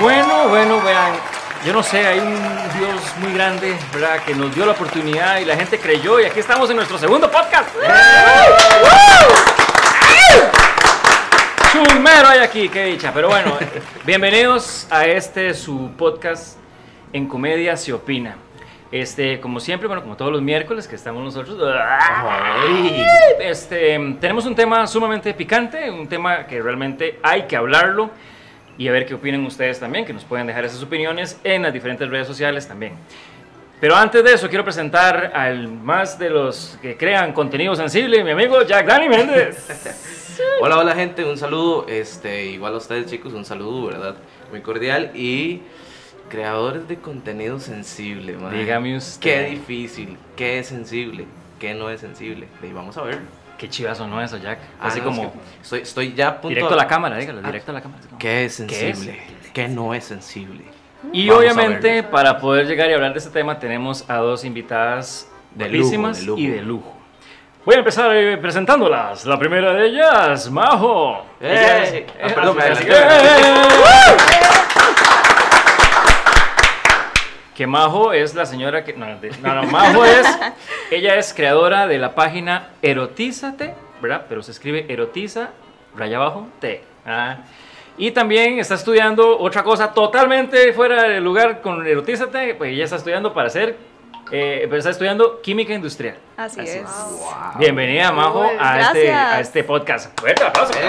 Bueno, bueno, vean, yo no sé, hay un Dios muy grande, ¿verdad? Que nos dio la oportunidad y la gente creyó y aquí estamos en nuestro segundo podcast. Chumero hay aquí, qué dicha. Pero bueno, bienvenidos a este su podcast en comedia se opina. Este, como siempre, bueno, como todos los miércoles que estamos nosotros, este, tenemos un tema sumamente picante, un tema que realmente hay que hablarlo y a ver qué opinan ustedes también, que nos pueden dejar esas opiniones en las diferentes redes sociales también. Pero antes de eso, quiero presentar al más de los que crean contenido sensible, mi amigo Jack Dani Méndez. Hola, hola gente, un saludo, este, igual a ustedes chicos, un saludo, ¿verdad? Muy cordial y creadores de contenido sensible, man. Dígame usted. Qué difícil, qué es sensible, qué no es sensible. Y vamos a ver. Qué chivazo no eso, Jack. Ah, Así no, como es que estoy, estoy ya a punto directo a la cámara, dígalo, Ah. directo a la cámara. ¿Qué es sensible? ¿Qué no es sensible? Y Vamos obviamente, para poder llegar y hablar de este tema, tenemos a dos invitadas De lujo, de y de lujo. Voy a empezar eh, presentándolas. La primera de ellas, Majo. ¡Eh! Es- Ah, perdón, me ¡Eh! Que Majo es la señora que. No, de- no, no, Majo es. Ella es creadora de la página Erotízate, ¿verdad? Pero se escribe Erotiza, raya abajo, T. Ah. Y también está estudiando otra cosa totalmente fuera del lugar con Erotízate, pues ella está estudiando para hacer. Eh, pero está estudiando química industrial. Así, Así es. Wow. Bienvenida, Majo, Uy, a este, a este podcast. Fuerte aplauso. Eh.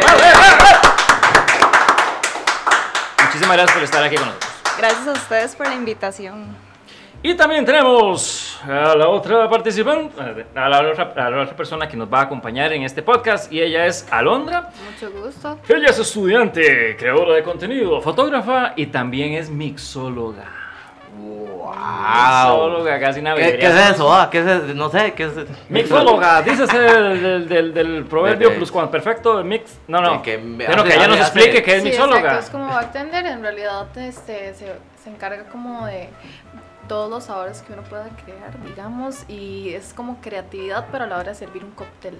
Muchísimas gracias por estar aquí con nosotros. Gracias a ustedes por la invitación. Y también tenemos a la otra participante, a la otra, a la otra persona que nos va a acompañar en este podcast y ella es Alondra. Mucho gusto. Ella es estudiante, creadora de contenido, fotógrafa y también es mixóloga. Wow. Mixóloga, casi una ¿Qué, es eso? Ah, ¿Qué es eso? No sé, ¿qué es Mixóloga, dícese del, del, del, del proverbio plus cuando perfecto, el mix. No, no. Que bueno, hace- que ella nos explique qué es Sí, mixóloga. exacto, es como bartender, en realidad este, se, se encarga como de todos los sabores que uno pueda crear, digamos, y es como creatividad, pero a la hora de servir un cóctel.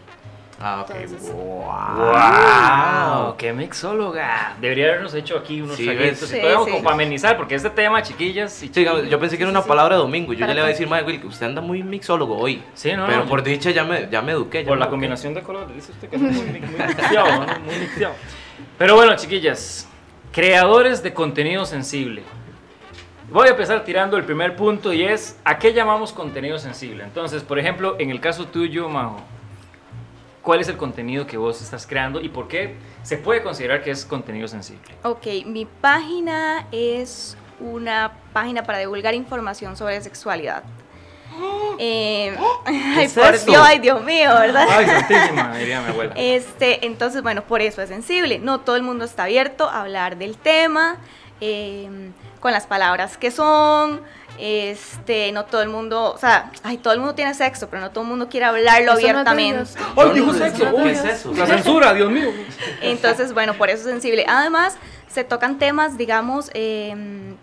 Ah, ok. Entonces- ¡Wow! ¡Qué mixóloga! Debería habernos hecho aquí unos Sí, traguitos ves. y Sí, todo sí. como para amenizar, porque este tema, chiquillas y Sí, digamos, yo pensé que era una Sí, sí. palabra de domingo. Yo ya le iba a decir, madre, Will, que usted anda muy mixólogo hoy. Sí, no, Pero no, por yo- dicha ya me, ya me eduqué. ya por me la eduqué. combinación de colores, dice usted que es muy, muy, muy mixteado, ¿no? Muy mixteado. Pero bueno, chiquillas, creadores de contenido sensible. Voy a empezar tirando el primer punto y es, ¿a qué llamamos contenido sensible? Entonces, por ejemplo, en el caso tuyo, Majo, ¿cuál es el contenido que vos estás creando y por qué se puede considerar que es contenido sensible? Ok, mi página es una página para divulgar información sobre sexualidad. Eh, ay, es por? Dios, ay, Dios mío, ¿verdad? Ay, santísima, diría mi abuela. Este, entonces, bueno, por eso es sensible. No todo el mundo está abierto a hablar del tema, eh, con las palabras que son. Este, no todo el mundo, o sea, ay, todo el mundo tiene sexo, pero no todo el mundo quiere hablarlo Eso abiertamente. ¡Ay, dijo sexo! ¿Qué Uy, es eso? La censura, Dios mío. Entonces, bueno, por eso es sensible. Además, se tocan temas, digamos, eh,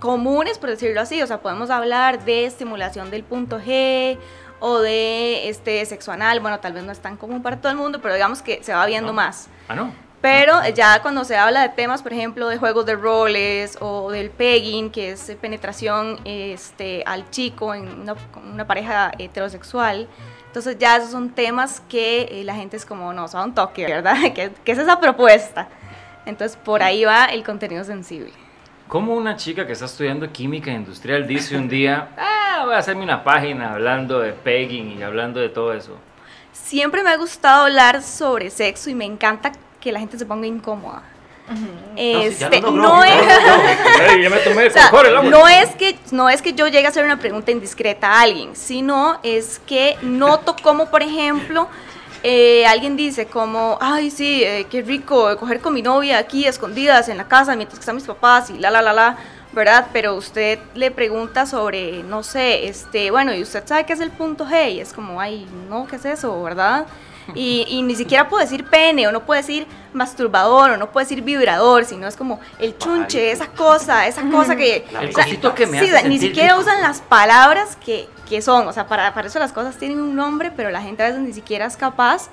comunes, por decirlo así. O sea, podemos hablar de estimulación del punto G o de este sexo anal. Bueno, tal vez no es tan común para todo el mundo, pero digamos que se va viendo No. más. Ah, no. Pero ya cuando se habla de temas, por ejemplo, de juegos de roles o del pegging, que es penetración este, al chico en una, con una pareja heterosexual, entonces ya esos son temas que eh, la gente es como, no, son un toque, ¿verdad? ¿Qué, qué es esa propuesta? Entonces por ahí va el contenido sensible. ¿Cómo una chica que está estudiando química industrial dice un día, ah, voy a hacerme una página hablando de pegging y hablando de todo eso? Siempre me ha gustado hablar sobre sexo y me encanta que la gente se ponga incómoda. Este, no es... O sea, no que no es que yo llegue a hacer una pregunta indiscreta a alguien, sino es que noto como, por ejemplo, eh, alguien dice como, ay, sí, eh, qué rico coger con mi novia aquí escondidas en la casa mientras que están mis papás y la, la, la, la, ¿verdad? Pero usted le pregunta sobre, no sé, este, bueno, y usted sabe qué es el punto G y es como, ay, no, ¿qué es eso, verdad? Y, y ni siquiera puedo decir pene, o no puedo decir masturbador, o no puedo decir vibrador, sino es como el chunche, esa cosa, esa cosa que... La El cosito que me sí, hace ni siquiera rico. usan las palabras que, que son, o sea, para, para eso las cosas tienen un nombre, pero la gente a veces ni siquiera es capaz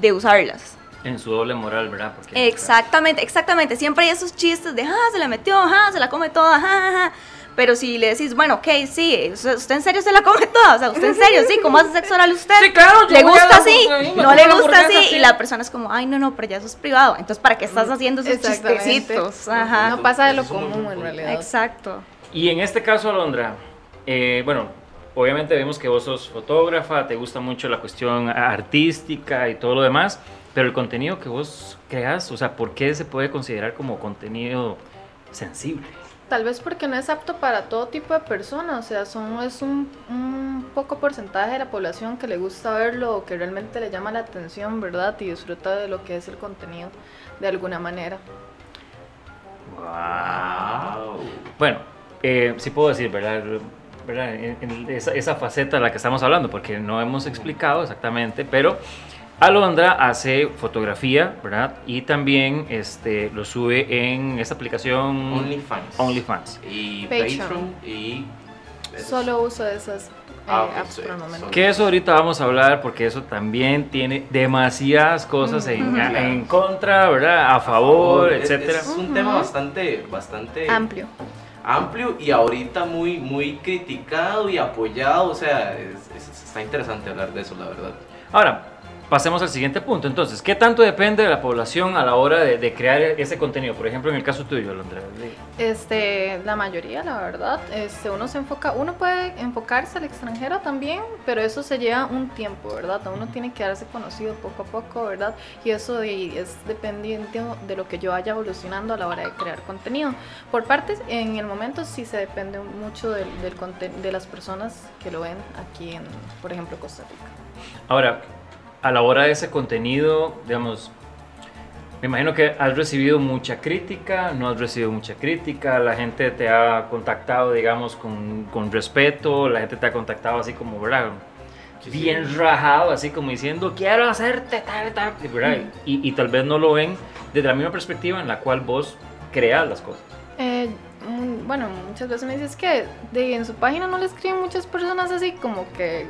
de usarlas. En su doble moral, ¿verdad? Porque, Exactamente, exactamente. Siempre hay esos chistes de, ah, se la metió, ah, se la come toda, ah, Pero si le decís, bueno, ok, sí, usted en serio se la come toda, o sea, usted en serio, sí, ¿cómo hace sexo oral usted? Sí, claro, yo ¿Le gusta así? No le gusta así. sí. Y la persona es como, ay, no, no, pero ya eso es privado. Entonces, ¿para qué estás haciendo esos chistecitos? Ajá. No pasa de lo común en realidad. Exacto. Y en este caso, Alondra, eh, bueno, obviamente vemos que vos sos fotógrafa, te gusta mucho la cuestión artística y todo lo demás, pero el contenido que vos creas, o sea, ¿por qué se puede considerar como contenido sensible? Tal vez porque no es apto para todo tipo de personas, o sea, son, es un, un poco porcentaje de la población que le gusta verlo o que realmente le llama la atención, ¿verdad? Y disfruta de lo que es el contenido de alguna manera. Wow. Bueno, eh, sí puedo decir, ¿verdad? ¿verdad? Esa, esa faceta de la que estamos hablando, porque no hemos explicado exactamente, pero Alondra hace fotografía, ¿verdad? Y también este, lo sube en esta aplicación OnlyFans. OnlyFans. Y Patreon. Patreon. Y. Solo uso esas eh, Ah, sí, por el momento. solo. Que eso ahorita vamos a hablar porque eso también tiene demasiadas cosas en, Ujú. en contra, ¿verdad? A favor, Es- etcétera. Es, un tema bastante, bastante Amplio. amplio y ahorita muy, muy criticado y apoyado. O sea, es- es- está interesante hablar de eso, la verdad. Ahora, pasemos al siguiente punto. Entonces, ¿qué tanto depende de la población a la hora de, de crear ese contenido? Por ejemplo, en el caso tuyo, Alondra. de- Este, la mayoría, la verdad, este, uno se enfoca, uno puede enfocarse al extranjero también, pero eso se lleva un tiempo, ¿verdad? Uno tiene que darse conocido poco a poco, ¿verdad? Y eso de- es dependiente de lo que yo vaya evolucionando a la hora de crear contenido. Por partes, en el momento sí se depende mucho del, del de las personas que lo ven aquí en, por ejemplo, Costa Rica. Ahora, a la hora de ese contenido, digamos, me imagino que has recibido mucha crítica, no has recibido mucha crítica, la gente te ha contactado, digamos, con, con respeto, la gente te ha contactado así como, ¿verdad? Sí, sí. Bien rajado, así como diciendo, quiero hacerte tal, tal, ¿verdad? Y, y tal vez no lo ven desde la misma perspectiva en la cual vos creas las cosas. Eh, mm, bueno, muchas veces me dices que de, en su página no le escriben muchas personas así como que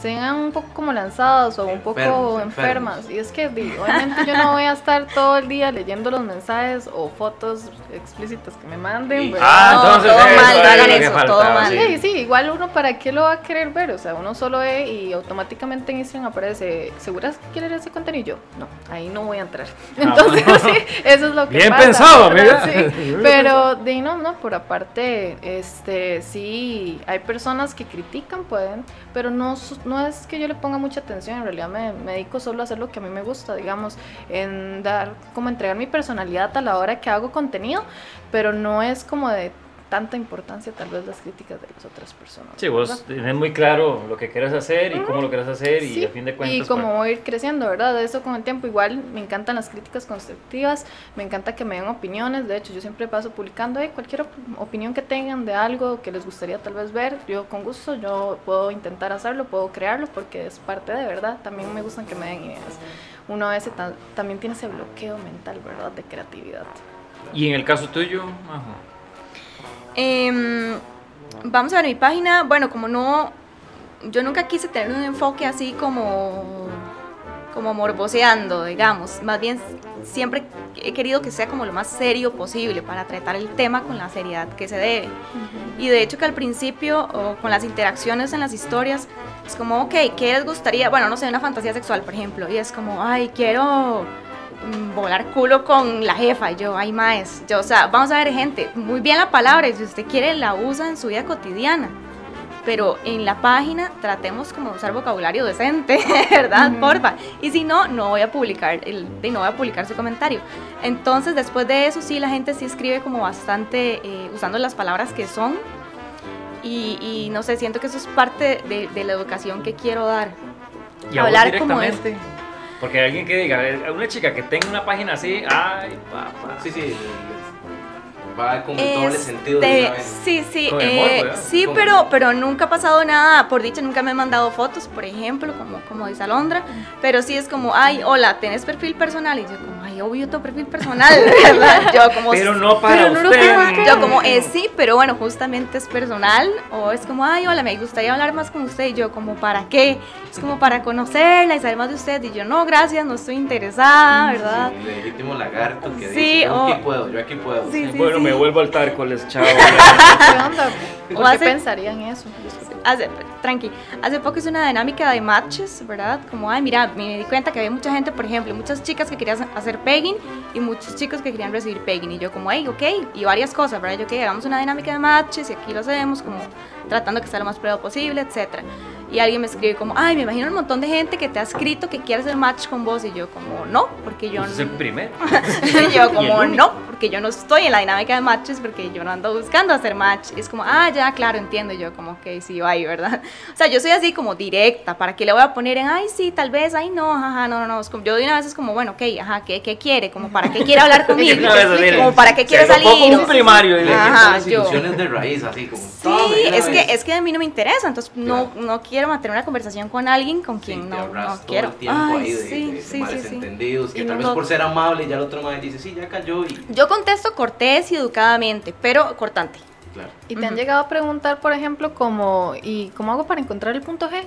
sean un poco como lanzadas o un poco Enfermos, enfermas. enfermos. Y es que obviamente yo no voy a estar todo el día leyendo los mensajes o fotos explícitas que me manden. Ah, No, entonces todo eso mal, hagan eso, faltaba, todo mal. sí. Sí, igual uno para qué lo va a querer ver, o sea, uno solo ve y automáticamente en Instagram aparece, ¿seguras que quieres ese contenido? Y yo, no, ahí no voy a entrar. Entonces, bueno. sí, eso es lo que Bien pasa, pensado, pero de no, no, por aparte, este, sí, hay personas que critican, pueden, pero no, no es que yo le ponga mucha atención, en realidad me, me dedico solo a hacer lo que a mí me gusta, digamos, en dar, como entregar mi personalidad a la hora que hago contenido, pero no es como de tanta importancia tal vez las críticas de las otras personas. Sí, vos ¿verdad? tenés muy claro lo que quieres hacer y cómo lo quieres hacer y Sí, a fin de cuentas... y como pues, voy a ir creciendo, ¿verdad? Eso con el tiempo. Igual me encantan las críticas constructivas, me encanta que me den opiniones. De hecho, yo siempre paso publicando "Hey, cualquier op- opinión que tengan de algo que les gustaría tal vez ver. Yo con gusto, yo puedo intentar hacerlo, puedo crearlo porque es parte de verdad. También me gustan que me den ideas. Uno a veces ta- también tiene ese bloqueo mental, ¿verdad? De creatividad. Y en el caso tuyo, ajá. Em, vamos a ver mi página. Bueno, como no, yo nunca quise tener un enfoque así como, como morboseando, digamos. Más bien, siempre he querido que sea como lo más serio posible para tratar el tema con la seriedad que se debe. Y de hecho que al principio, o con las interacciones en las historias, es como, ok, ¿qué les gustaría? Bueno, no sé, una fantasía sexual, por ejemplo, y es como, ay, quiero volar culo con la jefa, y yo, ay, maes, yo, o sea, vamos a ver, gente, muy bien la palabra, y si usted quiere la usa en su vida cotidiana, pero en la página tratemos como de usar vocabulario decente, ¿verdad? Ujú. Porfa. Y si no, no voy a publicar el, no voy a publicar su comentario. Entonces, después de eso, sí, la gente sí escribe como bastante eh, usando las palabras que son. Y, y no sé, siento que eso es parte de, de la educación que quiero dar. Y a vos Hablar como directamente. Porque alguien que diga, eh, una chica que tenga una página así, ay, papá. Sí, sí. Va con el doble sentido de Este, una vez. Sí, sí, Con eh, sí, pero, pero nunca ha pasado nada, por dicha nunca me han mandado fotos, por ejemplo, como, como dice Alondra, pero sí es como, ay, hola, ¿tenés perfil personal? Y yo como, ay, obvio, tu perfil personal, ¿verdad? Yo como, Pero no para Pero no usted. yo como, eh, sí, pero bueno, justamente es personal, o es como, ay, hola, me gustaría hablar más con usted, y yo como, ¿para qué? Es como para conocerla y saber más de usted, y yo, no, gracias, no estoy interesada, ¿verdad? Sí, legítimo lagarto que Sí, dice, yo aquí puedo, yo aquí puedo. Sí, sí, bueno, sí. Me vuelvo al tárcoles, chao. ¿Qué onda? O ¿Por qué hace- pensarían eso? Hace, tranqui, hace poco hice una dinámica de matches, ¿verdad? Como, ay, mira, me di cuenta que había mucha gente, por ejemplo, muchas chicas que querían hacer pegging y muchos chicos que querían recibir pegging. Y yo como, hey, ok, y varias cosas, ¿verdad? Yo que hagamos una dinámica de matches y aquí lo hacemos, como tratando que sea lo más prueba posible, etcétera. Y alguien me escribe como, ay, me imagino un montón de gente que te ha escrito que quiere hacer match con vos. Y yo como, no, porque yo Pues es el primero. y yo como, único. no, porque yo no estoy en la dinámica de matches, porque yo no ando buscando hacer match. Y es como, ah, ya, claro, entiendo. Y yo como, ok, sí, bye, ¿verdad? O sea, yo soy así como directa, ¿para qué le voy a poner en, ay, sí, tal vez, ay, no, ajá, no, no, no. Es como- yo de una vez es como, bueno, ok, ajá, ¿qué, qué quiere? Como, ¿para qué quiere hablar conmigo? Como, ¿para qué quiere salir? con un primario y le Ajá, las yo. de raíz, así como. Sí, es que, vez. es que a mí no me interesa, entonces no, Claro. no quiero mantener una conversación con alguien con Sí, quien te no, ahorras no todo quiero. el tiempo Ay, ahí de, sí, de- de sí, sí, males sí. entendidos, que Y tal no vez por ser amable ya el otro madre dice, sí, ya cayó y... Yo contesto cortés y educadamente, pero cortante. Claro. ¿Y te han llegado a preguntar, por ejemplo, cómo, ¿y cómo hago para encontrar el punto G?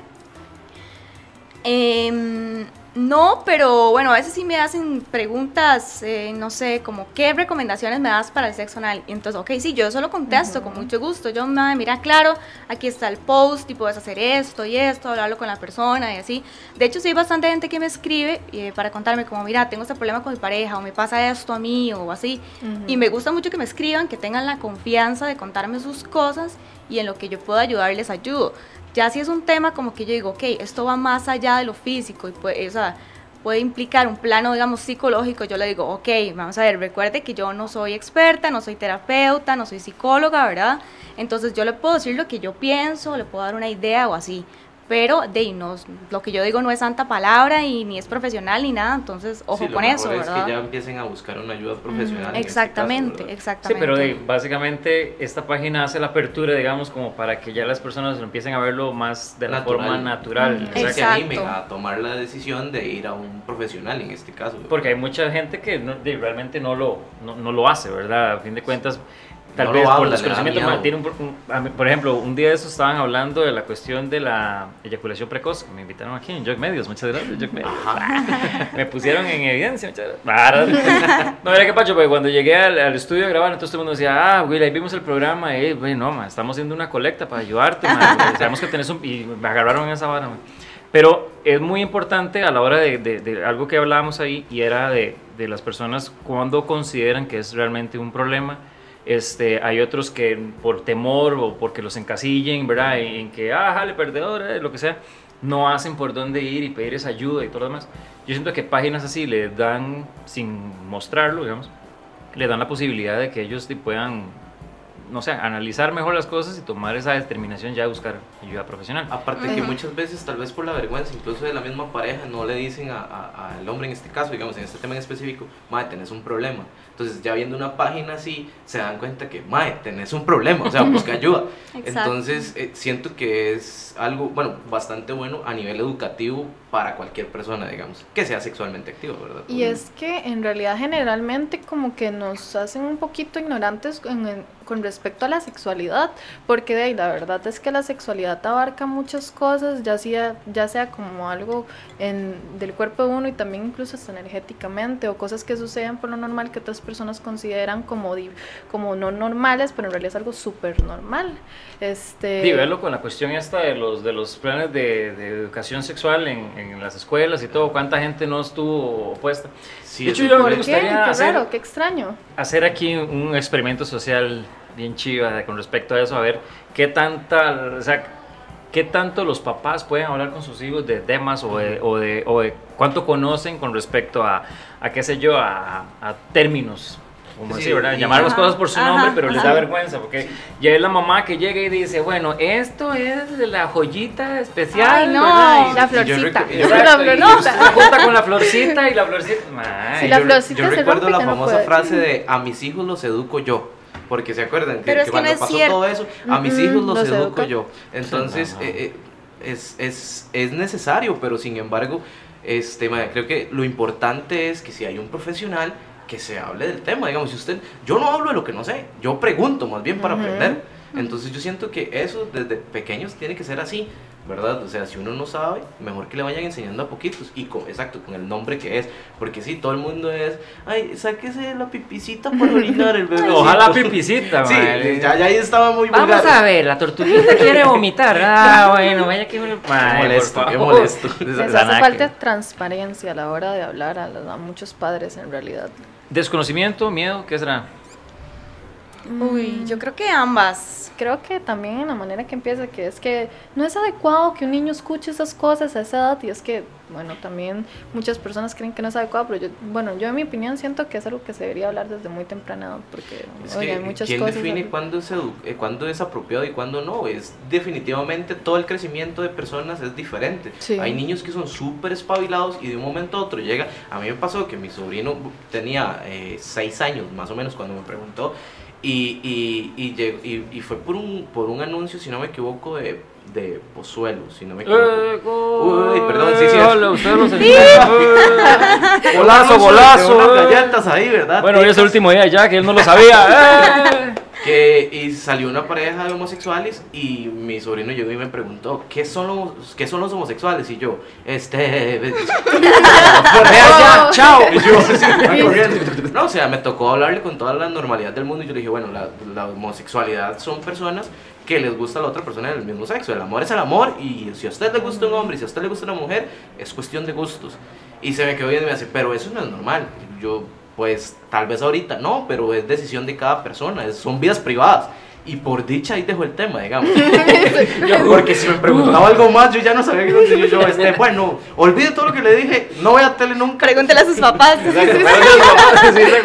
Em, no, pero bueno, a veces sí me hacen preguntas, eh, no sé, como qué recomendaciones me das para el sexo anal. Y entonces, ok, sí, yo eso lo contesto con mucho gusto. Yo, "Ma, mira, claro, aquí está el post y puedes hacer esto y esto, hablarlo con la persona y así. De hecho, sí hay bastante gente que me escribe eh, para contarme como, mira, tengo este problema con mi pareja o me pasa esto a mí o así. Y me gusta mucho que me escriban, que tengan la confianza de contarme sus cosas y en lo que yo pueda ayudarles ayudo. Ya si es un tema como que yo digo, ok, esto va más allá de lo físico y puede, o sea, puede implicar un plano, digamos, psicológico, yo le digo, ok, vamos a ver, recuerde que yo no soy experta, no soy terapeuta, no soy psicóloga, ¿verdad? Entonces yo le puedo decir lo que yo pienso, le puedo dar una idea o así. Pero de no, lo que yo digo no es santa palabra y ni es profesional ni nada, entonces ojo Sí, lo con mejor eso, es ¿verdad? que ya empiecen a buscar una ayuda profesional. en este Exactamente, caso, ¿verdad? Sí, exactamente. pero de- básicamente esta página hace la apertura, digamos, como para que ya las personas empiecen a verlo más de la Natural. forma natural. Ujú. o sea, Que se Exacto. animen a tomar la decisión de ir a un profesional en este caso. Porque hay mucha gente que no- de- realmente no lo, no, no lo hace, ¿verdad? A fin de cuentas, tal No vez por habla, desconocimiento miedo. tiene un, un- por ejemplo, un día de eso estaban hablando de la cuestión de la eyaculación precoz. Me invitaron aquí en Jog Medios, muchas gracias, Jog Medios. Me pusieron en evidencia, muchas gracias. No, era que pacho, porque cuando llegué al, al estudio a grabar, entonces todo el mundo decía, ah, Will, ahí vimos el programa, eh, güey, no, ma, estamos haciendo una colecta para ayudarte, ma, sabemos que tenés un... Y me agarraron en esa vara, ma. Pero es muy importante a la hora de, de- de algo que hablábamos ahí y era de, de las personas cuando consideran que es realmente un problema. Este, hay otros que por temor o porque los encasillen, ¿verdad? En que, ah, jale, perdedor, eh, lo que sea, no hacen por dónde ir y pedir esa ayuda y todo lo demás. Yo siento que páginas así le dan, sin mostrarlo, digamos, le dan la posibilidad de que ellos puedan, no sé, analizar mejor las cosas y tomar esa determinación ya de buscar ayuda profesional. Aparte que muchas veces, tal vez por la vergüenza, incluso de la misma pareja, no le dicen a- a- al hombre en este caso, digamos, en este tema en específico, madre, tenés un problema. Entonces, ya viendo una página así, se dan cuenta que, madre, tenés un problema, o sea, busca ayuda. Entonces, eh, siento que es algo, bueno, bastante bueno a nivel educativo para cualquier persona, digamos, que sea sexualmente activa, ¿verdad? Y es que en realidad generalmente como que nos hacen un poquito ignorantes en- en- con respecto a la sexualidad, porque de ahí la verdad es que la sexualidad abarca muchas cosas, ya sea, ya sea como algo en, del cuerpo de uno y también incluso hasta energéticamente, o cosas que suceden por lo normal que otras personas consideran como, como no normales, pero en realidad es algo súper normal. Este, Sí, verlo con la cuestión esta de los, de los planes de, de educación sexual en, en las escuelas y todo, cuánta gente no estuvo opuesta. Sí, de hecho, yo me ¿Por qué? gustaría Qué hacer- raro, qué extraño. hacer aquí un experimento social bien chiva con respecto a eso, a ver qué tanta, o sea, qué tanto los papás pueden hablar con sus hijos de temas o de, o de, o de cuánto conocen con respecto a, a qué sé yo, a, a términos. Como Sí, así, ¿verdad? Llamar las cosas por su ajá, nombre, pero les da vergüenza, porque ya es la mamá que llega y dice, bueno, esto es la joyita especial. Ay, no, la yo florcita. es la florcita. se junta con la florcita y la florcita. Sí, la yo, florcita yo recuerdo la no famosa frase de a mis hijos los educo yo. Porque se acuerdan que, Pero es que que no cuando es pasó cierto. todo eso, a mis hijos los, los educo educa. yo. Entonces, eh, eh, es, es, es necesario, pero sin embargo, este, ma, creo que lo importante es que si hay un profesional que se hable del tema, digamos, si usted, yo no hablo de lo que no sé, yo pregunto más bien para aprender. Entonces yo siento que eso desde pequeños tiene que ser así, ¿verdad? O sea, si uno no sabe, mejor que le vayan enseñando a poquitos y con, exacto, con el nombre que es, porque sí, todo el mundo es, ay, sáquese la pipicita para orinar el bebé. Ojalá pipicita, Sí, ya, ya ahí estaba muy Vamos vulgar. a ver, la tortuguita quiere vomitar. Ah, bueno, vaya que Qué Mae, molesto, qué molesto. Les hace falta transparencia a la hora de hablar a, los- a muchos padres en realidad. Desconocimiento, miedo, ¿qué será? Uy, yo creo que ambas. Creo que también en la manera que empieza, que es que no es adecuado que un niño escuche esas cosas a esa edad y es que, bueno, también muchas personas creen que no es adecuado, pero yo, bueno, yo en mi opinión siento que es algo que se debería hablar desde muy temprana edad porque, Es oye, que, hay muchas ¿quién cosas. define cuándo es, edu- eh, cuándo es apropiado y cuándo no? Es definitivamente todo el crecimiento de personas es diferente. Sí. Hay niños que son súper espabilados y de un momento a otro llega. A mí me pasó que mi sobrino tenía eh, seis años más o menos cuando me preguntó y, y, y, llegó- y- y fue por un, por un anuncio, si no me equivoco, de, de Pozuelo, si no me equivoco. Uy, perdón, sí, sí. Hola, ustedes Un Golazo, golazo. unas galletas ahí, ¿verdad? Bueno, hoy es el último día ya, que él no lo sabía. ¡Eh! Que y salió una pareja de homosexuales y mi sobrino llegó y me preguntó ¿qué son los qué son los homosexuales? y yo este Vea ya, chao. y yo sí, no o sea me tocó hablarle con toda la normalidad del mundo y yo le dije bueno la, la homosexualidad son personas que les gusta a la otra persona del mismo sexo el amor es el amor y si a usted le gusta un hombre y si a usted le gusta una mujer es cuestión de gustos y se me quedó viendo y me dice pero eso no es normal yo pues tal vez ahorita no, pero es decisión de cada persona, es- son vidas privadas. Y por dicha ahí dejo el tema, digamos. Yo, porque si me preguntaba algo más, yo ya no sabía qué decir yo. Este, bueno, olvide todo lo que le dije, no voy a tele nunca. Pregúntele a sus papás.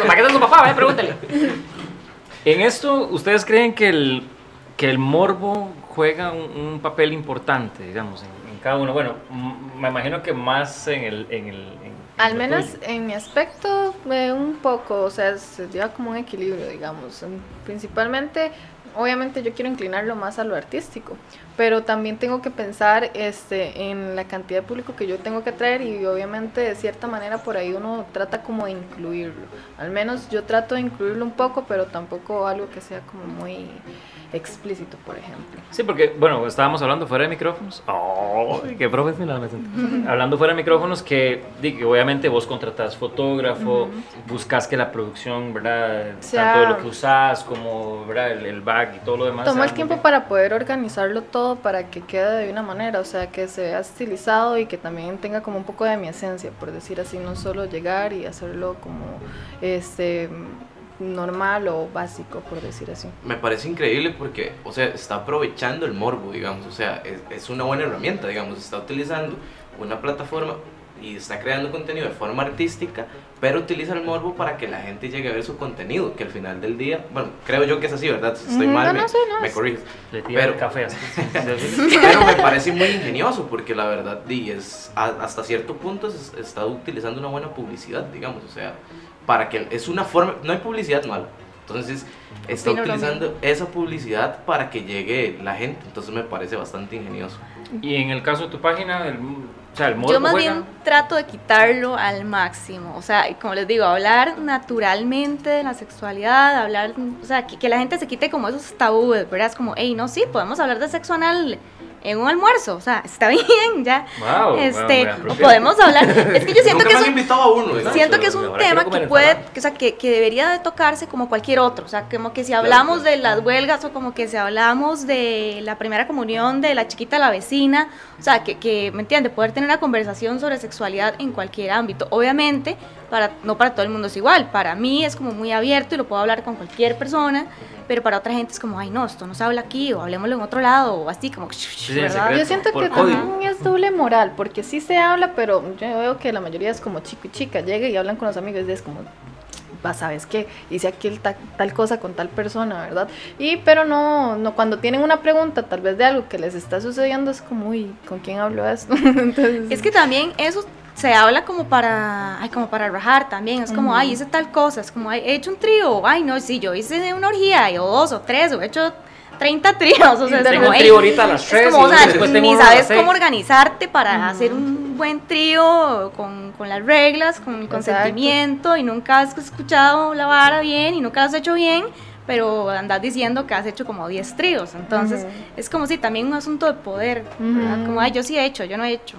¿Para qué está su papá? Pregúntale. En esto, ¿ustedes creen que el, que el morbo juega un, un papel importante, digamos, en, en cada uno? Bueno, me imagino que más en el... En el en- Al menos tuyo. en mi aspecto, eh, un poco, o sea, se lleva como un equilibrio, digamos. En- Principalmente, obviamente yo quiero inclinarlo más a lo artístico, pero también tengo que pensar este, en la cantidad de público que yo tengo que traer y obviamente de cierta manera por ahí uno trata como de incluirlo. Al menos yo trato de incluirlo un poco, pero tampoco algo que sea como muy explícito, por ejemplo. Sí, porque, bueno, estábamos hablando fuera de micrófonos. ¡Ay, qué profesional me sentí! Hablando fuera de micrófonos, que, que obviamente vos contratás fotógrafo, buscas que la producción, ¿verdad? Sea- Tanto de lo que usás como, ¿verdad? El, el bag y todo lo demás. Toma el tiempo bien. para poder organizarlo todo para que quede de una manera, o sea, que se vea estilizado y que también tenga como un poco de mi esencia, por decir así, no solo llegar y hacerlo como este normal o básico, por decir así. Me parece increíble porque, o sea, está aprovechando el morbo, digamos. O sea, es, es una buena herramienta, digamos. Está utilizando una plataforma y está creando contenido de forma artística, pero utiliza el morbo para que la gente llegue a ver su contenido, que al final del día, bueno, creo yo que es así, ¿verdad? Si estoy mal, no, me, no, sí, no, me es- corriges. Le Pero- el café así. Pero me parece muy ingenioso porque la verdad, di, es, a- hasta cierto punto se está utilizando una buena publicidad, digamos, o sea, para que es una forma, no hay publicidad mala. Entonces, está utilizando esa publicidad para que llegue la gente, entonces me parece bastante ingenioso. y en el caso de tu página, el, o sea, el morbo Yo más juega- bien trato de quitarlo al máximo. O sea, como les digo, hablar naturalmente de la sexualidad, hablar, o sea, que, que la gente se quite como esos tabúes, ¿verdad? Es como, hey, no, sí, podemos hablar de sexo anal en un almuerzo, o sea, está bien, ya. Wow, este, podemos hablar, es que yo siento que es un, invitado a uno, siento que es un tema que puede, que, o sea, que, que debería de tocarse como cualquier otro, o sea, como que si hablamos de las huelgas o como que si hablamos de la primera comunión de la chiquita de la vecina, o sea, que, que ¿me entiende? Poder tener una conversación sobre sexualidad en cualquier ámbito. Obviamente, para, no para todo el mundo es igual, para mí es como muy abierto y lo puedo hablar con cualquier persona, pero para otra gente es como, ay no, esto no se habla aquí, o hablemoslo en otro lado, o así, como. Yo siento que código. también es doble moral, porque sí se habla, pero yo veo que la mayoría es como chico y chica, llega y hablan con los amigos y es como, "Va, ¿sabes qué? Hice aquí el ta- tal cosa con tal persona, ¿verdad? Y pero no, no, cuando tienen una pregunta tal vez de algo que les está sucediendo es como, uy, ¿con quién hablo esto? Entonces, Es que también eso se habla como para, ay, como para rajar también. Es como, ay, hice tal cosa. Es como, ay, he hecho un trío. Ay, no, sí, yo hice una orgía, o dos, o tres, o he hecho 30 tríos. O sea, es Tengo como, un "Ey", trío ahorita a las es tres como, o sea, ni sabes cómo organizarte para hacer un buen trío con, con las reglas, con el Exacto. consentimiento y nunca has escuchado la vara bien y nunca lo has hecho bien, pero andas diciendo que has hecho como 10 tríos. Entonces, Ujú. es como si también un asunto de poder. Como, ay, yo sí he hecho, yo no he hecho.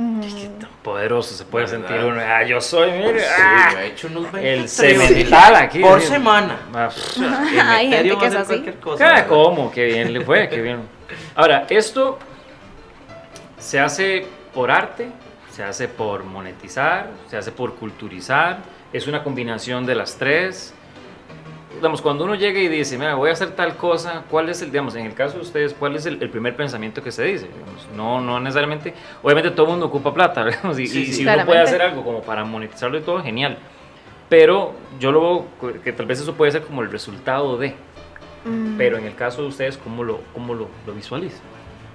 Ujú. Poderoso se puede ¿Verdad? sentir uno. Ah, yo soy, mire. Sí, ah, he hecho unos 20 el cemental aquí. Por sí. semana. Ah. Hay gente que a es así. cosa, Ah. ¿Cómo? Qué bien le fue, qué bien. Ahora, esto se hace por arte, se hace por monetizar, se hace por culturizar, es una combinación de las tres. Digamos, cuando uno llega y dice, mira, voy a hacer tal cosa, ¿cuál es el, digamos, en el caso de ustedes, cuál es el, el primer pensamiento que se dice? Digamos, no, no necesariamente, obviamente todo el mundo ocupa plata, digamos, y, Sí, y sí. si uno puede hacer algo como para monetizarlo y todo, genial. Pero yo lo veo que tal vez eso puede ser como el resultado de. Mm. Pero en el caso de ustedes, ¿cómo lo, cómo lo, lo visualizan?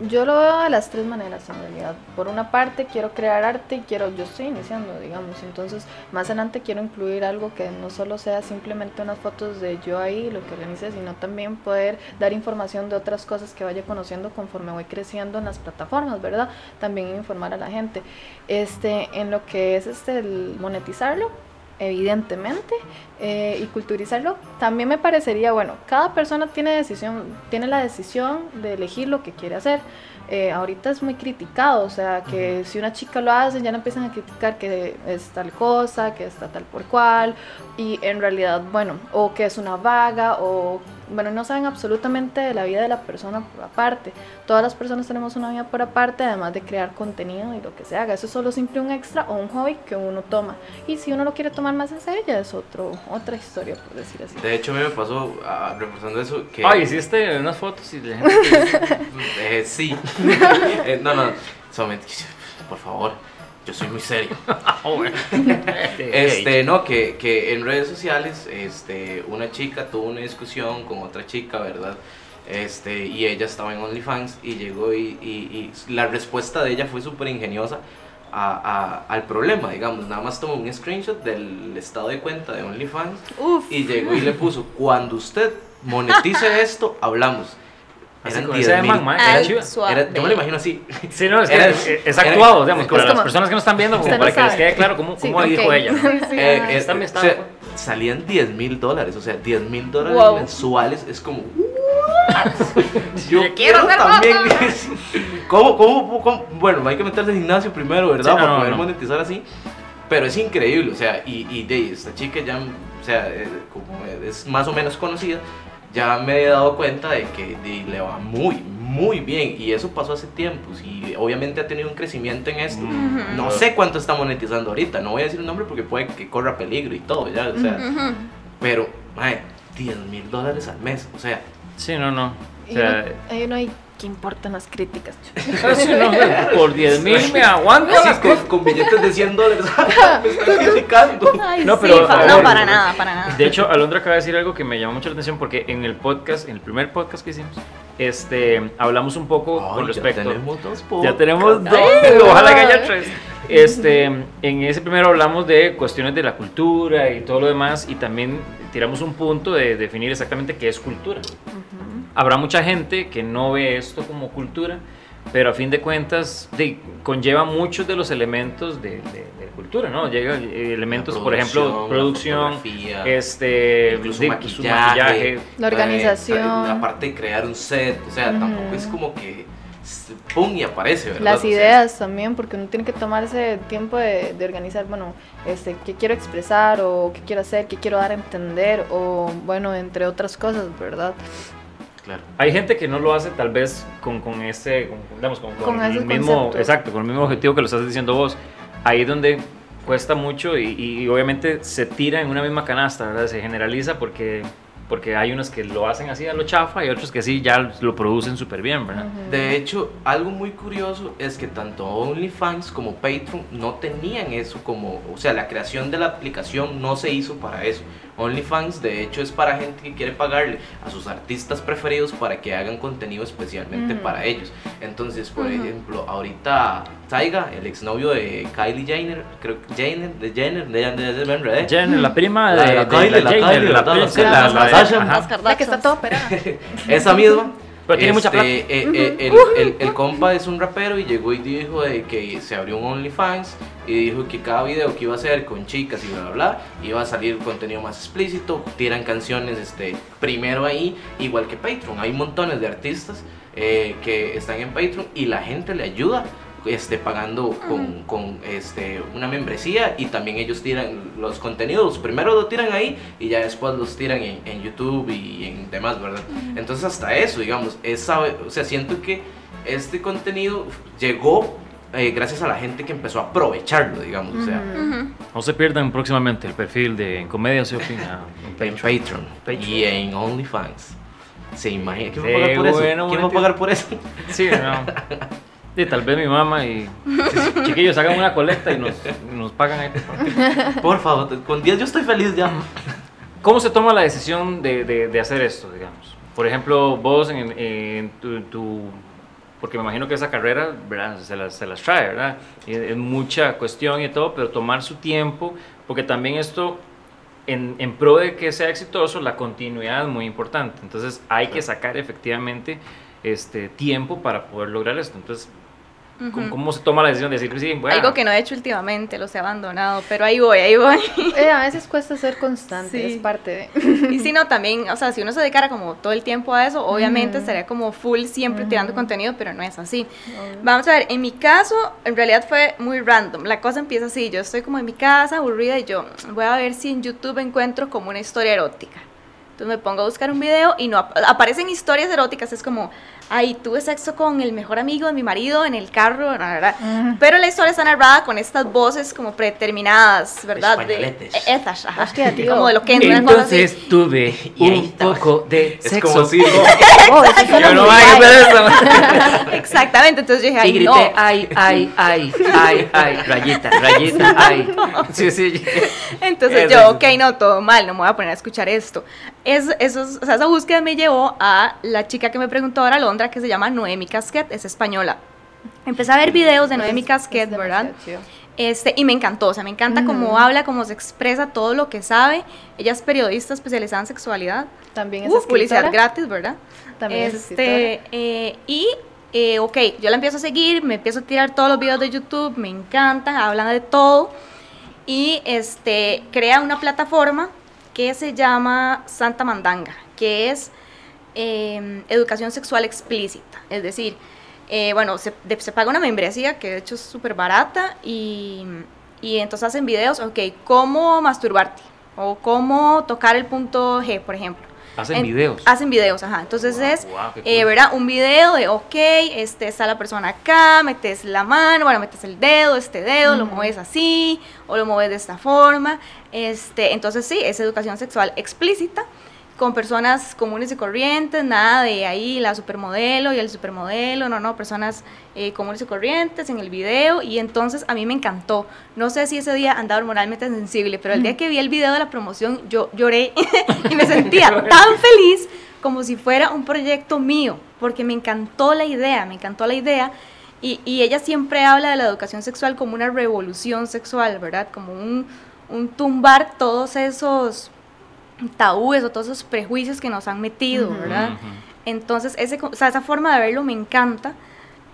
Yo lo veo de las tres maneras en realidad. Por una parte quiero crear arte y quiero, yo estoy iniciando, digamos, entonces más adelante quiero incluir algo que no solo sea simplemente unas fotos de yo ahí, lo que organice, sino también poder dar información de otras cosas que vaya conociendo conforme voy creciendo en las plataformas, ¿verdad? También informar a la gente. Este, en lo que es este el monetizarlo, evidentemente, eh, y culturizarlo, también me parecería, bueno, cada persona tiene decisión, tiene la decisión de elegir lo que quiere hacer. Eh, ahorita es muy criticado, o sea, que si una chica lo hace, ya no empiezan a criticar que es tal cosa, que está tal por cual, y en realidad, bueno, o que es una vaga, o, bueno, no saben absolutamente de la vida de la persona por aparte. Todas las personas tenemos una vida por aparte, además de crear contenido y lo que se haga. Eso es solo simple un extra o un hobby que uno toma. Y si uno lo quiere tomar más en serio, ya es otro, otra historia, por decir así. De hecho, a mí me pasó, ah, reforzando eso, que... Ay, hiciste unas fotos y la gente... Eh, sí. Eh, no, no, solamente, por favor, yo soy muy serio. Este, no, que, que en redes sociales, este, una chica tuvo una discusión con otra chica, ¿verdad? Este, y ella estaba en OnlyFans y llegó y, y- y la respuesta de ella fue súper ingeniosa a- a- al problema, digamos. Nada más tomó un screenshot del estado de cuenta de OnlyFans Uf. y llegó y le puso, cuando usted monetice esto, hablamos. Así Eran 10 ese man, man, era chiva. Era- yo me lo imagino así. Sí, no, es que Era- es, es era- actuado, digamos, para es las como- personas que no están viendo, como para no que les sabe. quede claro cómo, Sí, cómo dijo ok. ella. Sí, Eh, eh, Está- o está- sea, salían 10 mil dólares, o sea, 10 mil dólares Wow. mensuales es como. Yo quiero también. ¿Cómo, cómo, cómo? Bueno, hay que meterse al gimnasio primero, ¿verdad? Sí, no, Para poder no. monetizar así. Pero es increíble, o sea, y, y de esta chica ya, o sea, eh, como es más o menos conocida, ya me he dado cuenta de que de- le va muy, muy bien. Y eso pasó hace tiempos. Y obviamente ha tenido un crecimiento en esto. No sé cuánto está monetizando ahorita. No voy a decir el nombre porque puede que corra peligro y todo, ya. O sea, pero, mae, 10 mil dólares al mes. O sea, Sí, no, no. O Y sea, uno- ahí uno hay importan las críticas. no, por 10 mil me aguanto. con, con billetes de 100 dólares. me están criticando. Ay, No, pero, no, para nada, para nada. De hecho, Alondra acaba de decir algo que me llamó mucho la atención porque en el podcast, en el primer podcast que hicimos, este, hablamos un poco Ay, con ya respecto. tenemos dos Ya tenemos dos, Ay, ojalá que haya tres. Este, en ese primero hablamos de cuestiones de la cultura y todo lo demás y también tiramos un punto de definir exactamente qué es cultura. Habrá mucha gente que no ve esto como cultura, pero a fin de cuentas de- conlleva muchos de los elementos de, de- de cultura, ¿no? Llega eh, elementos, por ejemplo, producción, este, maquillaje, su maquillaje. La organización. eh, la parte de crear un set, o sea, Ujú. tampoco es como que pum y aparece, ¿verdad? Las O sea, ideas también, porque uno tiene que tomarse tiempo de, de organizar, bueno, este, qué quiero expresar o qué quiero hacer, qué quiero dar a entender o, bueno, entre otras cosas, ¿verdad? Claro. Hay gente que no lo hace tal vez con, con ese, con, digamos, con, con Con el ese mismo, concepto. exacto, con el mismo objetivo que lo estás diciendo vos. Ahí es donde cuesta mucho y, y obviamente se tira en una misma canasta, ¿verdad? Se generaliza porque, porque hay unos que lo hacen así a lo chafa y otros que sí ya lo producen súper bien, ¿verdad? De hecho, algo muy curioso es que tanto OnlyFans como Patreon no tenían eso como, o sea, la creación de la aplicación no se hizo para eso. OnlyFans de hecho es para gente que quiere pagarle a sus artistas preferidos para que hagan contenido especialmente para ellos. Entonces, por ejemplo, ahorita Taiga, el exnovio de Kylie Jenner, creo que Jenner, de Jenner, de Jenner, de Jenner, ¿eh? Jenner, la prima La de, de la de Kylie, la Jenner, Kylie, la la- princesa, la- la- la la- Sasha. ajá. Las La que está Kardashians. toda operada. Esa misma. Pero tiene mucha plata. eh, eh, el, el- el compa es un rapero y llegó y dijo de que se abrió un OnlyFans y dijo que cada video que iba a hacer con chicas y bla bla bla iba a salir contenido más explícito, tiran canciones este primero ahí, igual que Patreon. Hay montones de artistas eh, que están en Patreon y la gente le ayuda este, pagando con, con, este, una membresía y también ellos tiran los contenidos, primero lo tiran ahí y ya después los tiran en, en YouTube y en demás, ¿verdad? Entonces hasta eso, digamos, es o sea, siento que este contenido llegó eh, gracias a la gente que empezó a aprovecharlo, digamos, o sea, Ujú. No se pierdan próximamente el perfil de En Comedia se opina. en Patreon. Patreon, Patreon. y en OnlyFans. ¿Se imagina? ¿Quién va a pagar por eso? ¿Quién va a pagar por eso? Sí, no. Y tal vez mi mamá y chiquillos hagan una colecta y nos, nos pagan ahí. Por favor, con 10 yo estoy feliz ya. ¿Cómo se toma la decisión de, de- de hacer esto, digamos? Por ejemplo, vos en, en tu, tu- Porque me imagino que esa carrera, ¿verdad? Se las, se las trae, ¿verdad? Y es mucha cuestión y todo, pero tomar su tiempo, porque también esto, en, en pro de que sea exitoso, la continuidad es muy importante. Entonces hay que sacar efectivamente este tiempo para poder lograr esto. Entonces, ¿cómo, cómo se toma la decisión de decir, sí, bueno, Algo que no he hecho últimamente, los he abandonado, pero ahí voy, ahí voy. Eh, a veces cuesta ser constante, Sí. es parte de. Y si no, también, o sea, si uno se dedicara como todo el tiempo a eso, obviamente Ujú. estaría como full siempre tirando contenido, pero no es así. Obvio. Vamos a ver, en mi caso, en realidad fue muy random. La cosa empieza así, yo estoy como en mi casa, aburrida, y yo voy a ver si en YouTube encuentro como una historia erótica. Entonces me pongo a buscar un video y no ap- aparecen historias eróticas, es como, ay, tuve sexo con el mejor amigo de mi marido en el carro, la verdad. Ujú. Pero la historia está narrada con estas voces como predeterminadas, ¿verdad? De, Españoletes. esas, ajá. Hostia, tío. Como de lo que entonces tuve Y un poco de Es sexo. como si... Oh, Yo no voy a hacer eso. Exactamente, entonces yo dije, ay, Y grité, no. ay, ay, ay, ay, ay, rayita, rayita, ay. Sí, sí. Entonces Eso, yo, eso. ok, no, todo mal, no me voy a poner a escuchar esto. Es, eso, es- o sea, esa búsqueda me llevó a la chica que me preguntó ahora, Londra, que se llama Noemi Casquet, es española. Empecé a ver videos de Noemi Es- Casquet, es ¿verdad? Este, y me encantó, o sea, me encanta cómo habla, cómo se expresa, todo lo que sabe. Ella es periodista especializada en sexualidad. También es Uf, publicidad gratis, ¿verdad? También es este, eh, y, eh, ok, yo la empiezo a seguir, me empiezo a tirar todos los videos de YouTube, me encantan, hablan de todo. Y este, crea una plataforma que se llama Santa Mandanga, que es eh, educación sexual explícita. Es decir, eh, bueno, se, de- se paga una membresía que de hecho es súper barata y, y entonces hacen videos, ok, cómo masturbarte o cómo tocar el punto G, por ejemplo. Hacen En- videos. Hacen videos, ajá. Entonces Wow, es, wow, eh. Un video de, ok, este, está la persona acá, metes la mano, bueno, metes el dedo, este dedo, lo mueves así, o lo mueves de esta forma. Este, entonces sí, es educación sexual explícita, con personas comunes y corrientes, nada de ahí la supermodelo y el supermodelo, no, no, personas eh, comunes y corrientes en el video, y entonces a mí me encantó. No sé si ese día andaba hormonalmente sensible, pero el día que vi el video de la promoción, yo lloré y me sentía tan feliz como si fuera un proyecto mío, porque me encantó la idea, me encantó la idea. Y, y ella siempre habla de la educación sexual como una revolución sexual, ¿verdad? Como un, un tumbar todos esos tabúes o todos esos prejuicios que nos han metido. ¿verdad? Entonces, ese, o sea, esa forma de verlo me encanta.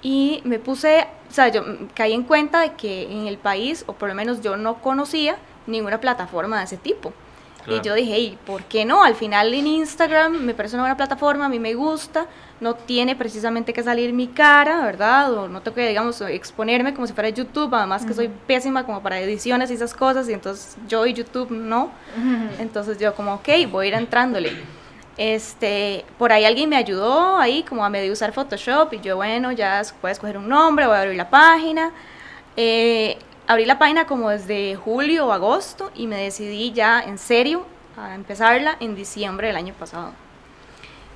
Y me puse, o sea, yo caí en cuenta de que en el país, o por lo menos yo no conocía ninguna plataforma de ese tipo. Claro. Y yo dije, hey, ¿por qué no? Al final en Instagram me parece una buena plataforma, a mí me gusta, no tiene precisamente que salir mi cara, ¿verdad? O no tengo que, digamos, exponerme como si fuera YouTube, además que soy pésima como para ediciones y esas cosas, y entonces yo y YouTube no. Entonces yo como, ok, voy a ir entrándole. Este, por ahí alguien me ayudó ahí como a medio usar Photoshop y yo, bueno, ya es- puedes escoger un nombre, voy a abrir la página. Eh, abrí la página como desde julio o agosto y me decidí ya en serio a empezarla en diciembre del año pasado.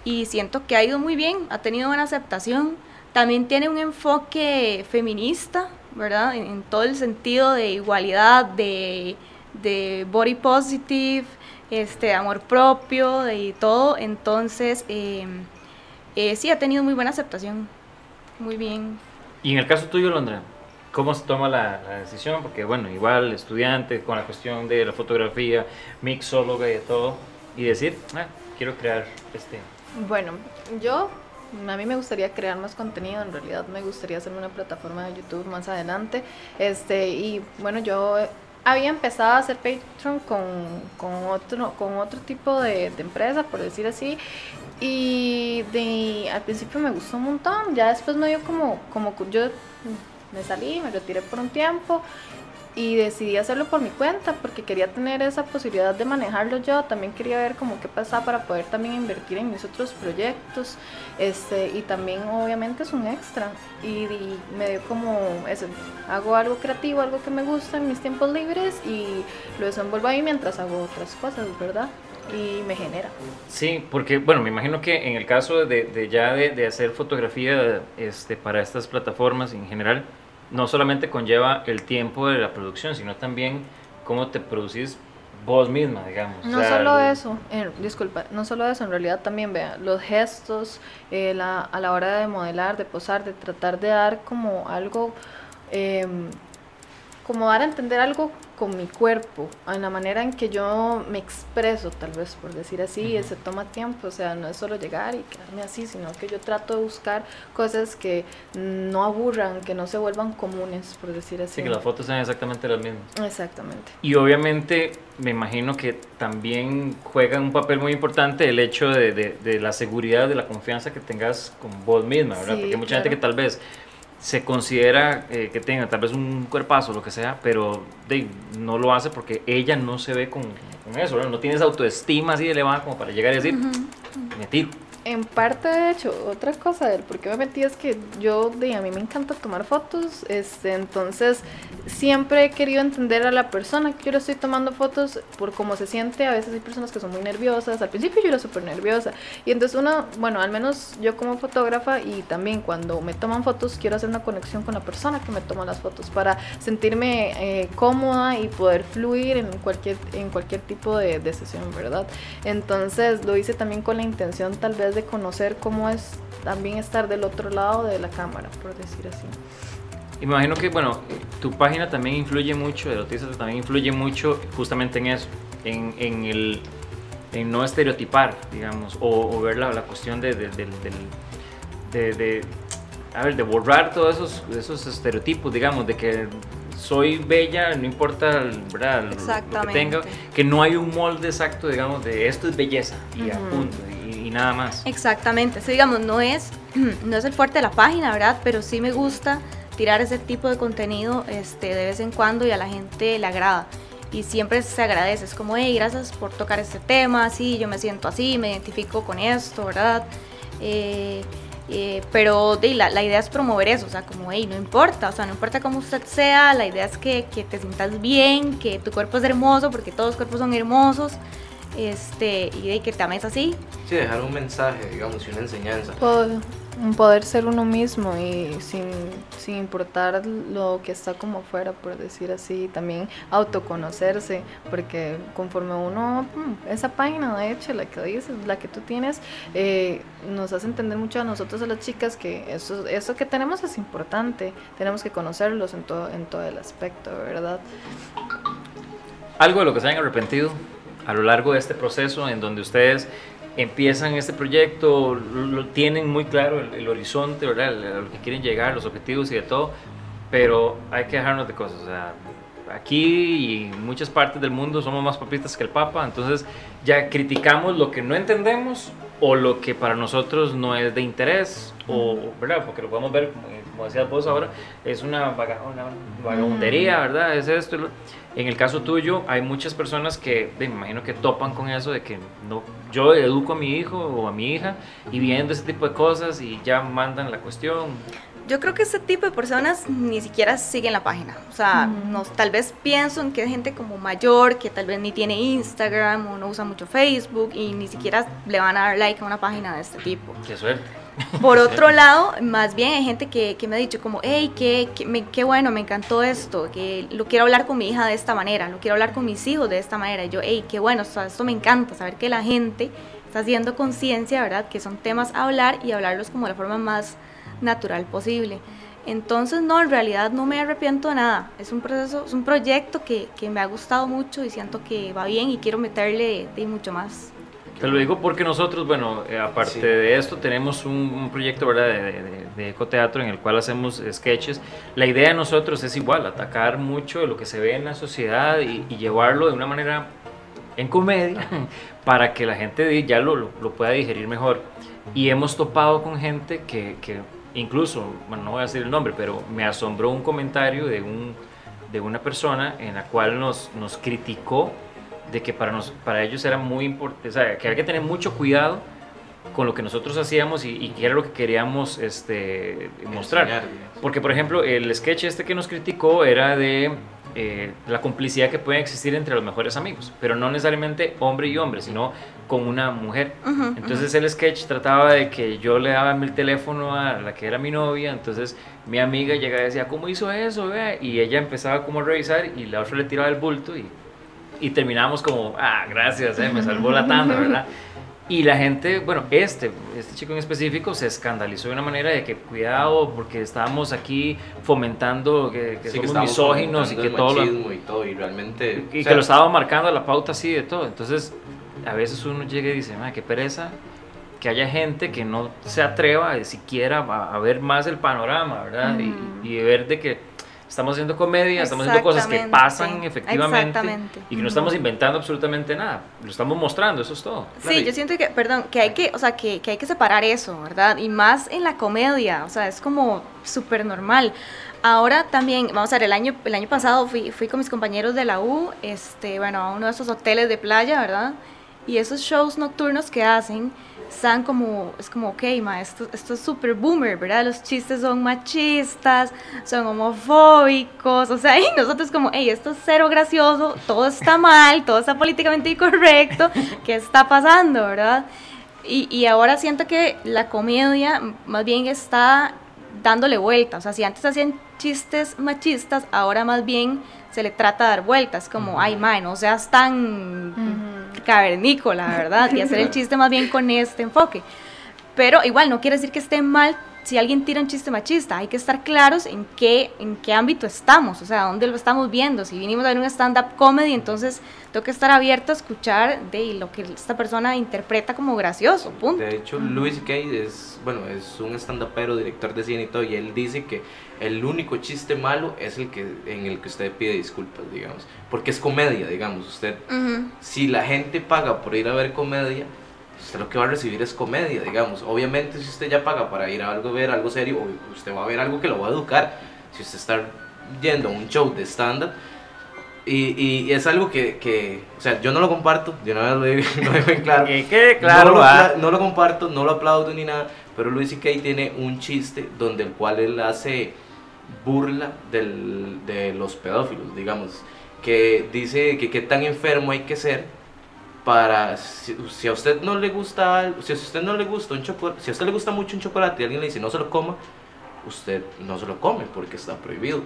Y siento que ha ido muy bien, ha tenido buena aceptación. También tiene un enfoque feminista, ¿verdad? En, en todo el sentido de igualdad, de, de body positive, este, amor propio de- todo. Entonces, eh, eh, sí, ha tenido muy buena aceptación. Muy bien. Y en el caso tuyo, Londra, ¿Cómo se toma la, la decisión? Porque, bueno, igual estudiante con la cuestión de la fotografía, mixóloga y de todo, y decir, ah, quiero crear este... Bueno, yo a mí me gustaría crear más contenido, en realidad me gustaría hacer una plataforma de YouTube más adelante. Este, y bueno, yo había empezado a hacer Patreon con, con otro, con otro tipo de, de empresa, por decir así. Y de, al principio me gustó un montón, ya después me dio como, como yo me salí, me retiré por un tiempo y decidí hacerlo por mi cuenta porque quería tener esa posibilidad de manejarlo yo, también quería ver como qué pasaba para poder también invertir en mis otros proyectos este, y también obviamente es un extra y, y me dio como hago algo creativo, algo que me gusta en mis tiempos libres y lo desenvuelvo ahí mientras hago otras cosas, ¿verdad? Y me genera. Sí, porque, bueno, me imagino que en el caso de, de ya de, de hacer fotografía este, para estas plataformas en general, no solamente conlleva el tiempo de la producción, sino también cómo te producís vos misma, digamos. No O sea, solo lo- eso, eh, disculpa, no solo eso, en realidad también vea los gestos eh, la- a la hora de modelar, de posar, de tratar de dar como algo, em, como dar a entender algo con mi cuerpo, en la manera en que yo me expreso, tal vez por decir así, se toma tiempo, o sea, no es solo llegar y quedarme así, sino que yo trato de buscar cosas que no aburran, que no se vuelvan comunes, por decir así. Sí, que las fotos sean exactamente las mismas. Exactamente. Y obviamente me imagino que también juega un papel muy importante el hecho de, de- de la seguridad, de la confianza que tengas con vos misma, ¿verdad? Sí, Porque hay mucha gente que tal vez se considera eh, que tenga tal vez un cuerpazo, lo que sea, pero de, no lo hace porque ella no se ve con, con eso. No tienes autoestima así elevada como para llegar y decir, me tiro. En parte, de hecho, otra cosa del por qué me metí es que yo, de, a mí me encanta tomar fotos, este, entonces siempre he querido entender a la persona que yo le estoy tomando fotos por cómo se siente. A veces hay personas que son muy nerviosas, al principio yo era súper nerviosa. Y entonces uno, bueno, al menos yo como fotógrafa y también cuando me toman fotos quiero hacer una conexión con la persona que me toma las fotos para sentirme eh, cómoda y poder fluir en cualquier, en cualquier tipo de, de sesión, ¿verdad? Entonces lo hice también con la intención tal vez de conocer cómo es también estar del otro lado de la cámara, por decir así. Y me imagino que, bueno, tu página también influye mucho, el Autistas también influye mucho justamente en eso, en, en el en no estereotipar, digamos, o, o ver la, la cuestión de, de, de- de- a ver, de borrar todos esos, esos estereotipos, digamos, de que soy bella, no importa el- ¿verdad? lo- lo que tenga, que no hay un molde exacto, digamos, de esto es belleza y a Ujú. punto, y, nada más. Exactamente, sí, digamos, no es, no es el fuerte de la página, ¿verdad? Pero sí me gusta tirar ese tipo de contenido este, de vez en cuando y a la gente le agrada. Y siempre se agradece, es como, hey, gracias por tocar este tema, sí, yo me siento así, me identifico con esto, ¿verdad? Eh, eh, pero de, la, la idea es promover eso, o sea, como, hey, no importa, o sea, no importa cómo usted sea, la idea es que, que te sientas bien, que tu cuerpo es hermoso, porque todos los cuerpos son hermosos, este, y de que te ames así, Sí, dejar un mensaje, digamos, y una enseñanza. Poder, poder ser uno mismo y sin, sin importar lo que está como fuera, por decir así, también autoconocerse, porque conforme uno, mm, esa página de hecho, la que dices, la que tú tienes, eh, nos hace entender mucho a nosotros, a las chicas, que eso, eso que tenemos es importante, tenemos que conocerlos en todo, en todo el aspecto, ¿verdad? algo de lo que se hayan arrepentido a lo largo de este proceso en donde ustedes empiezan este proyecto, lo, tienen muy claro el, el horizonte, ¿verdad? A lo que quieren llegar, los objetivos y de todo, pero hay que dejarnos de cosas. O sea, aquí y en muchas partes del mundo somos más papistas que el Papa, entonces ya criticamos lo que no entendemos o lo que para nosotros no es de interés, o, ¿verdad? Porque lo podemos ver, como, como decías vos ahora, es una, vaga- una vagabundería, ¿verdad? Es esto. y lo- En el caso tuyo, hay muchas personas que me imagino que topan con eso de que no, yo educo a mi hijo o a mi hija y viendo ese tipo de cosas y ya mandan la cuestión. Yo creo que ese tipo de personas ni siquiera siguen la página. O sea, Ujú. nos, tal vez pienso en que es gente como mayor, que tal vez ni tiene Instagram o no usa mucho Facebook y ni siquiera le van a dar like a una página de este tipo. Qué suerte. Por otro lado, más bien hay gente que, que me ha dicho como, hey, qué, qué, me- qué bueno, me encantó esto, que lo quiero hablar con mi hija de esta manera, lo quiero hablar con mis hijos de esta manera. Y yo, hey, qué bueno, o sea, esto me encanta, saber que la gente está haciendo conciencia, ¿verdad? Que son temas a hablar y hablarlos como de la forma más natural posible. Entonces, no, en realidad no me arrepiento de nada. Es un proceso, es un proyecto que, que me ha gustado mucho y siento que va bien y quiero meterle de mucho más. Te lo digo porque nosotros, bueno, eh, aparte Sí. de esto, tenemos un, un proyecto ¿verdad? De, de- de ecoteatro en el cual hacemos sketches. La idea de nosotros es igual, atacar mucho de lo que se ve en la sociedad y, y llevarlo de una manera en comedia para que la gente ya lo, lo- lo pueda digerir mejor. Y hemos topado con gente que, que incluso, bueno, no voy a decir el nombre, pero me asombró un comentario de, un, de una persona en la cual nos, nos criticó de que para, nos, para ellos era muy importante, o sea, que había que tener mucho cuidado con lo que nosotros hacíamos y, y que era lo que queríamos este, mostrar. Enseñar. Porque, por ejemplo, el sketch este que nos criticó era de eh, la complicidad que puede existir entre los mejores amigos, pero no necesariamente hombre y hombre, sino con una mujer. Entonces el sketch trataba de que yo le daba el teléfono a la que era mi novia, entonces mi amiga llegaba y decía, ¿cómo hizo eso? vea?" Y ella empezaba como a revisar y la otra le tiraba el bulto y, y terminábamos como, ah, gracias, eh, me salvó la tanda, ¿verdad? Y la gente, bueno, este, este chico en específico se escandalizó de una manera de que cuidado porque estábamos aquí fomentando que, que Sí, somos estamos misóginos y que todo lo, y todo, y realmente... y o que sea, lo estaba marcando la pauta así de todo. Entonces, a veces uno llega y dice, "Ma, qué pereza que haya gente que no se atreva siquiera a, a ver más el panorama, ¿verdad? Y- Ujú. y, ver de que estamos haciendo comedia, estamos haciendo cosas que pasan efectivamente exactamente. y que no estamos inventando absolutamente nada, lo estamos mostrando, eso es todo. Sí, yo siento que, perdón, que hay que, o sea, que, que hay que separar eso, ¿verdad? Y más en la comedia, o sea, es como súper normal. Ahora también, vamos a ver, el año, el año pasado fui, fui con mis compañeros de la U, este, bueno, a uno de esos hoteles de playa, ¿verdad? Y esos shows nocturnos que hacen, están como, es como, ok, ma, esto, esto es súper boomer, ¿verdad? Los chistes son machistas, son homofóbicos, o sea, y nosotros como, hey, esto es cero gracioso, todo está mal, todo está políticamente incorrecto, ¿qué está pasando, verdad? Y, y ahora siento que la comedia más bien está dándole vuelta, o sea, si antes hacían chistes machistas, ahora más bien se le trata de dar vueltas, como, ay, mae, no seas tan Ujú. Cavernícola, ¿verdad? Y hacer el chiste más bien con este enfoque. Pero igual no quiere decir que esté mal si alguien tira un chiste machista. Hay que estar claros en qué, en qué ámbito estamos, o sea, dónde lo estamos viendo. Si vinimos a ver un stand-up comedy, entonces tengo que estar abierto a escuchar de lo que esta persona interpreta como gracioso, punto. De hecho, Louis C.K. es, bueno, es un stand-upero, director de cine y todo, y él dice que el único chiste malo es el que en el que usted pide disculpas, digamos, porque es comedia, digamos, usted Ujú. si la gente paga por ir a ver comedia, usted lo que va a recibir es comedia, digamos. Obviamente, si usted ya paga para ir a algo ver algo serio, usted va a ver algo que lo va a educar. Si usted está yendo a un show de stand-up, y, y es algo que, que, o sea, yo no lo comparto, una vez lo digo, lo dejo en claro. Que claro, no, lo, ¿va? apla- no lo comparto, no lo aplaudo ni nada, pero Luis C.K. tiene un chiste donde el cual él hace burla del- de los pedófilos, digamos, que dice que qué tan enfermo hay que ser para si, si a usted no le gusta si a usted no le gusta un chocolate, si a usted le gusta mucho un chocolate y alguien le dice no se lo coma, usted no se lo come porque está prohibido.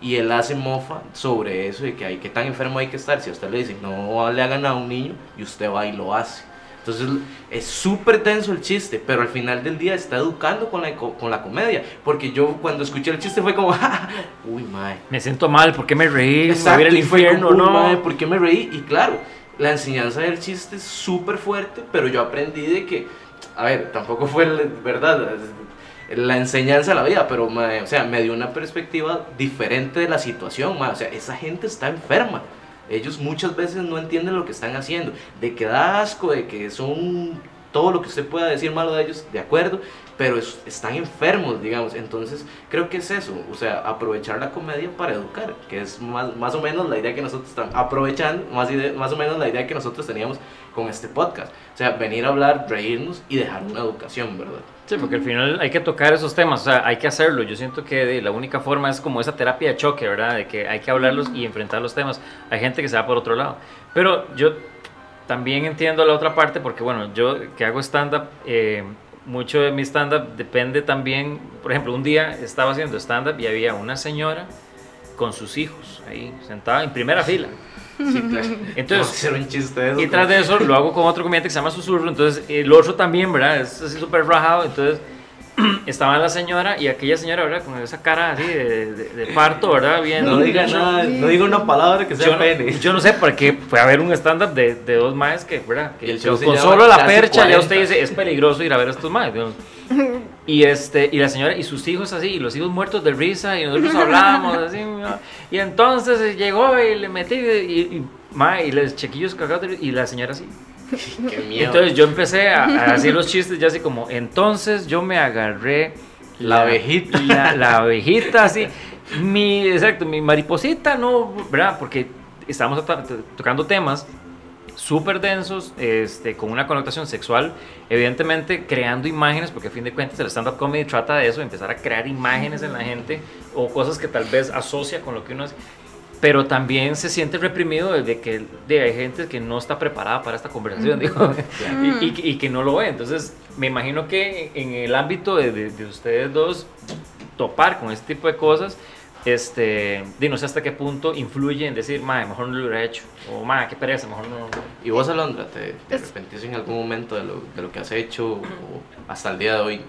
Y él hace mofa sobre eso de que hay que tan enfermo hay que estar. Si a usted le dice no le hagan a un niño y usted va y lo hace. Entonces es súper tenso el chiste, pero al final del día está educando con la, co- con la comedia. Porque yo cuando escuché el chiste fue como, uy, mae. Me siento mal, ¿por qué me reí? ¿Me Exacto, y fue infierno? como, "Uy, No. mae, ¿por qué me reí? Y claro, la enseñanza del chiste es súper fuerte, pero yo aprendí de que, a ver, tampoco fue el- verdad la enseñanza de la vida, pero mae, o sea, me dio una perspectiva diferente de la situación, mae. o sea, esa gente está enferma. Ellos muchas veces no entienden lo que están haciendo, de que da asco, de que son todo lo que usted pueda decir malo de ellos, de acuerdo, pero es- están enfermos, digamos. Entonces, creo que es eso, o sea, aprovechar la comedia para educar, que es más, más o menos la idea que nosotros estamos aprovechando, más, ide- más o menos la idea que nosotros teníamos con este podcast. O sea, venir a hablar, reírnos y dejar una educación, ¿verdad? Sí, porque al final hay que tocar esos temas, o sea, hay que hacerlo. Yo siento que la única forma es como esa terapia de choque, ¿verdad? De que hay que hablarlos y enfrentar los temas. Hay gente que se va por otro lado. Pero yo también entiendo la otra parte porque, bueno, yo que hago stand-up, eh, mucho de mi stand-up depende también, por ejemplo, un día estaba haciendo stand-up y había una señora con sus hijos ahí sentada en primera fila. Sí, claro. Entonces- hacer un chiste eso. Y tras de eso lo hago con otro comediante que se llama Susurro, entonces el otro también, ¿verdad? Es así súper rajado, entonces estaba la señora y aquella señora, ¿verdad? Con esa cara así de, de- de parto, ¿verdad? Bien. No diga nada, no diga una palabra que sea Yo, pene. yo no sé por qué fue a ver un stand-up de, de dos maes que, ¿verdad? Que Y el con solo la percha ya 40. usted dice, es peligroso ir a ver a estos maes. Y, este, y la señora y sus hijos así, y los hijos muertos de risa, y nosotros hablábamos así. ¿no? Y entonces llegó y le metí, y, y, mae, y los chiquillos cagados, y la señora así. Qué miedo. Entonces yo empecé a, a hacer los chistes ya así como, entonces yo me agarré La abejita. La, la abejita, así. Mi, exacto, mi mariposita, no, ¿verdad? Porque estamos to- to- tocando temas súper densos, este, con una connotación sexual, evidentemente creando imágenes, porque a fin de cuentas el stand-up comedy trata de eso, empezar a crear imágenes en la gente o cosas que tal vez asocia con lo que uno hace. Pero también se siente reprimido desde que de, hay gente que no está preparada para esta conversación, digo, y, y- y que no lo ve. Entonces, me imagino que en el ámbito de, de- de ustedes dos topar con este tipo de cosas, este, de no sé hasta qué punto influye en decir, madre, mejor no lo hubiera hecho, o madre, qué pereza, mejor no. ¿Y vos, Alondra, te, te arrepentís en algún momento de lo, de lo que has hecho o hasta el día de hoy?